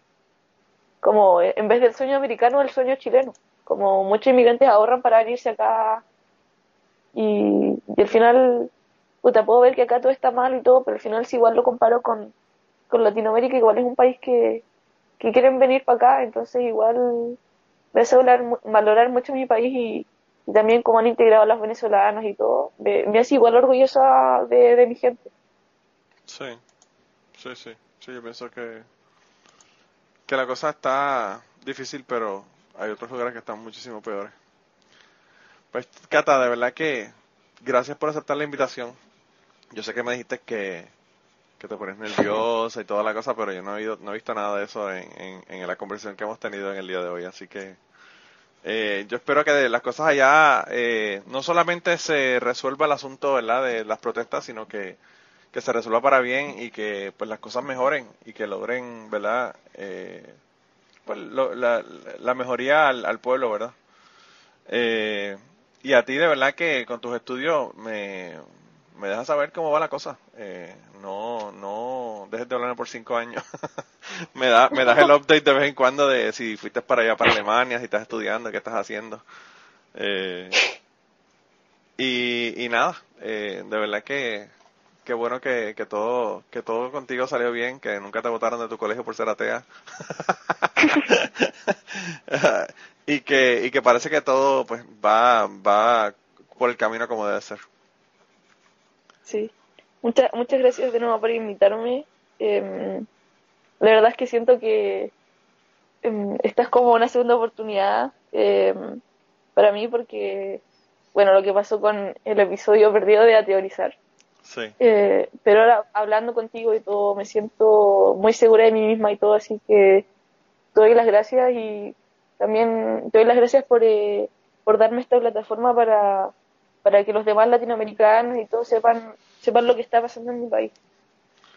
como en vez del sueño americano el sueño chileno como muchos inmigrantes ahorran para venirse acá. Y, y al final puta, puedo ver que acá todo está mal y todo pero al final si igual lo comparo con, con Latinoamérica igual es un país que, que quieren venir para acá entonces igual me hace valorar, mucho mi país y, y también cómo han integrado a los venezolanos y todo. Me, me hace igual orgullosa de, de mi gente. Sí, sí, sí, sí, yo pienso que, que la cosa está difícil, pero hay otros lugares que están muchísimo peores. Pues, Cata, de verdad que gracias por aceptar la invitación. Yo sé que me dijiste que, que te pones nerviosa y toda la cosa, pero yo no he, ido- no he visto nada de eso en, en, en la conversación que hemos tenido en el día de hoy, así que eh, yo espero que de las cosas allá eh, no solamente se resuelva el asunto ¿verdad? de las protestas, sino que que se resuelva para bien y que pues las cosas mejoren y que logren verdad eh, pues, lo- la, la mejoría al, pueblo verdad Eh, y a ti de verdad que con tus estudios me, me dejas saber cómo va la cosa. Eh, no no dejes de hablarme por cinco años. Me da me das el update de vez en cuando de si fuiste para allá para Alemania si estás estudiando qué estás haciendo. Eh, y, y nada eh, de verdad que Qué bueno que, que todo que todo contigo salió bien, que nunca te votaron de tu colegio por ser atea. y que y que parece que todo pues va va por el camino como debe ser. Sí. Muchas, muchas gracias de nuevo por invitarme. Em, la verdad es que siento que em, esta es como una segunda oportunidad em, para mí porque, bueno, lo que pasó con el episodio perdido de A Teorizar. Sí. Eh, pero ahora hablando contigo y todo, me siento muy segura de mí misma y todo, así que doy las gracias y también doy las gracias por, eh, por darme esta plataforma para, para que los demás latinoamericanos y todos sepan, sepan lo que está pasando en mi país.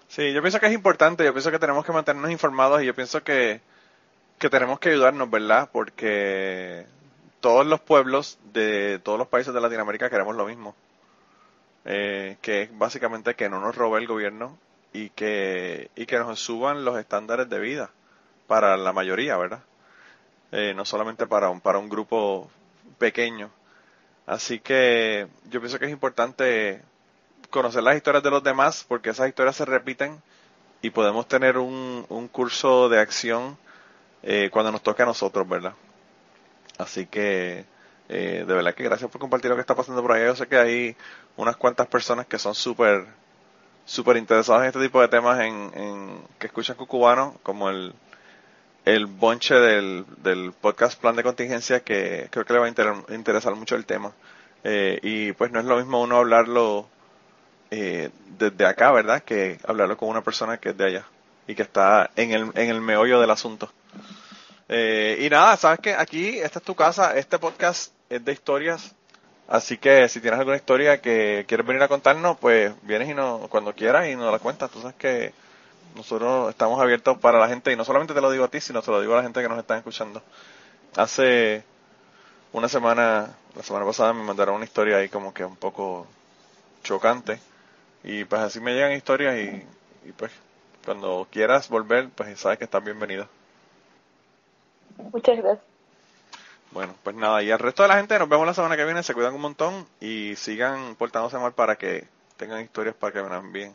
Sí, yo pienso que es importante, yo pienso que tenemos que mantenernos informados y yo pienso que, que tenemos que ayudarnos, ¿verdad? Porque todos los pueblos de todos los países de Latinoamérica queremos lo mismo. Eh, que es básicamente que no nos robe el gobierno y que, y que nos suban los estándares de vida para la mayoría, ¿verdad? Eh, no solamente para un, para un grupo pequeño. Así que yo pienso que es importante conocer las historias de los demás porque esas historias se repiten y podemos tener un, un curso de acción eh, cuando nos toque a nosotros, ¿verdad? Así que eh, de verdad que gracias por compartir lo que está pasando por ahí. Yo sé que hay unas cuantas personas que son súper súper interesadas en este tipo de temas en, en que escuchan cucubano, como el, el bonche del, del podcast Plan de Contingencia, que creo que le va a interesar mucho el tema. Eh, y pues no es lo mismo uno hablarlo eh, desde acá, ¿verdad? Que hablarlo con una persona que es de allá y que está en el, en el meollo del asunto. Eh, y nada, sabes que aquí, esta es tu casa, este podcast es de historias, así que si tienes alguna historia que quieres venir a contarnos, pues vienes y no, cuando quieras y nos la cuentas. Tú sabes que nosotros estamos abiertos para la gente y no solamente te lo digo a ti, sino se lo digo a la gente que nos está escuchando. Hace una semana, la semana pasada me mandaron una historia ahí como que un poco chocante y pues así me llegan historias y, y pues cuando quieras volver, pues sabes que estás bienvenido. Muchas gracias. Bueno, pues nada, y al resto de la gente nos vemos la semana que viene, se cuidan un montón y sigan portándose mal para que tengan historias para que me envíen.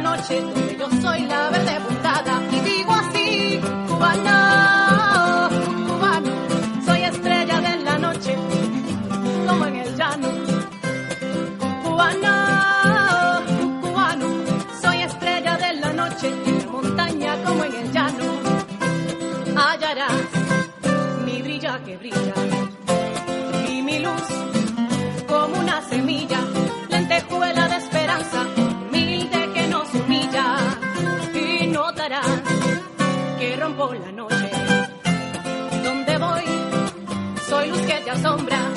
noche, yo soy la verde. sombra.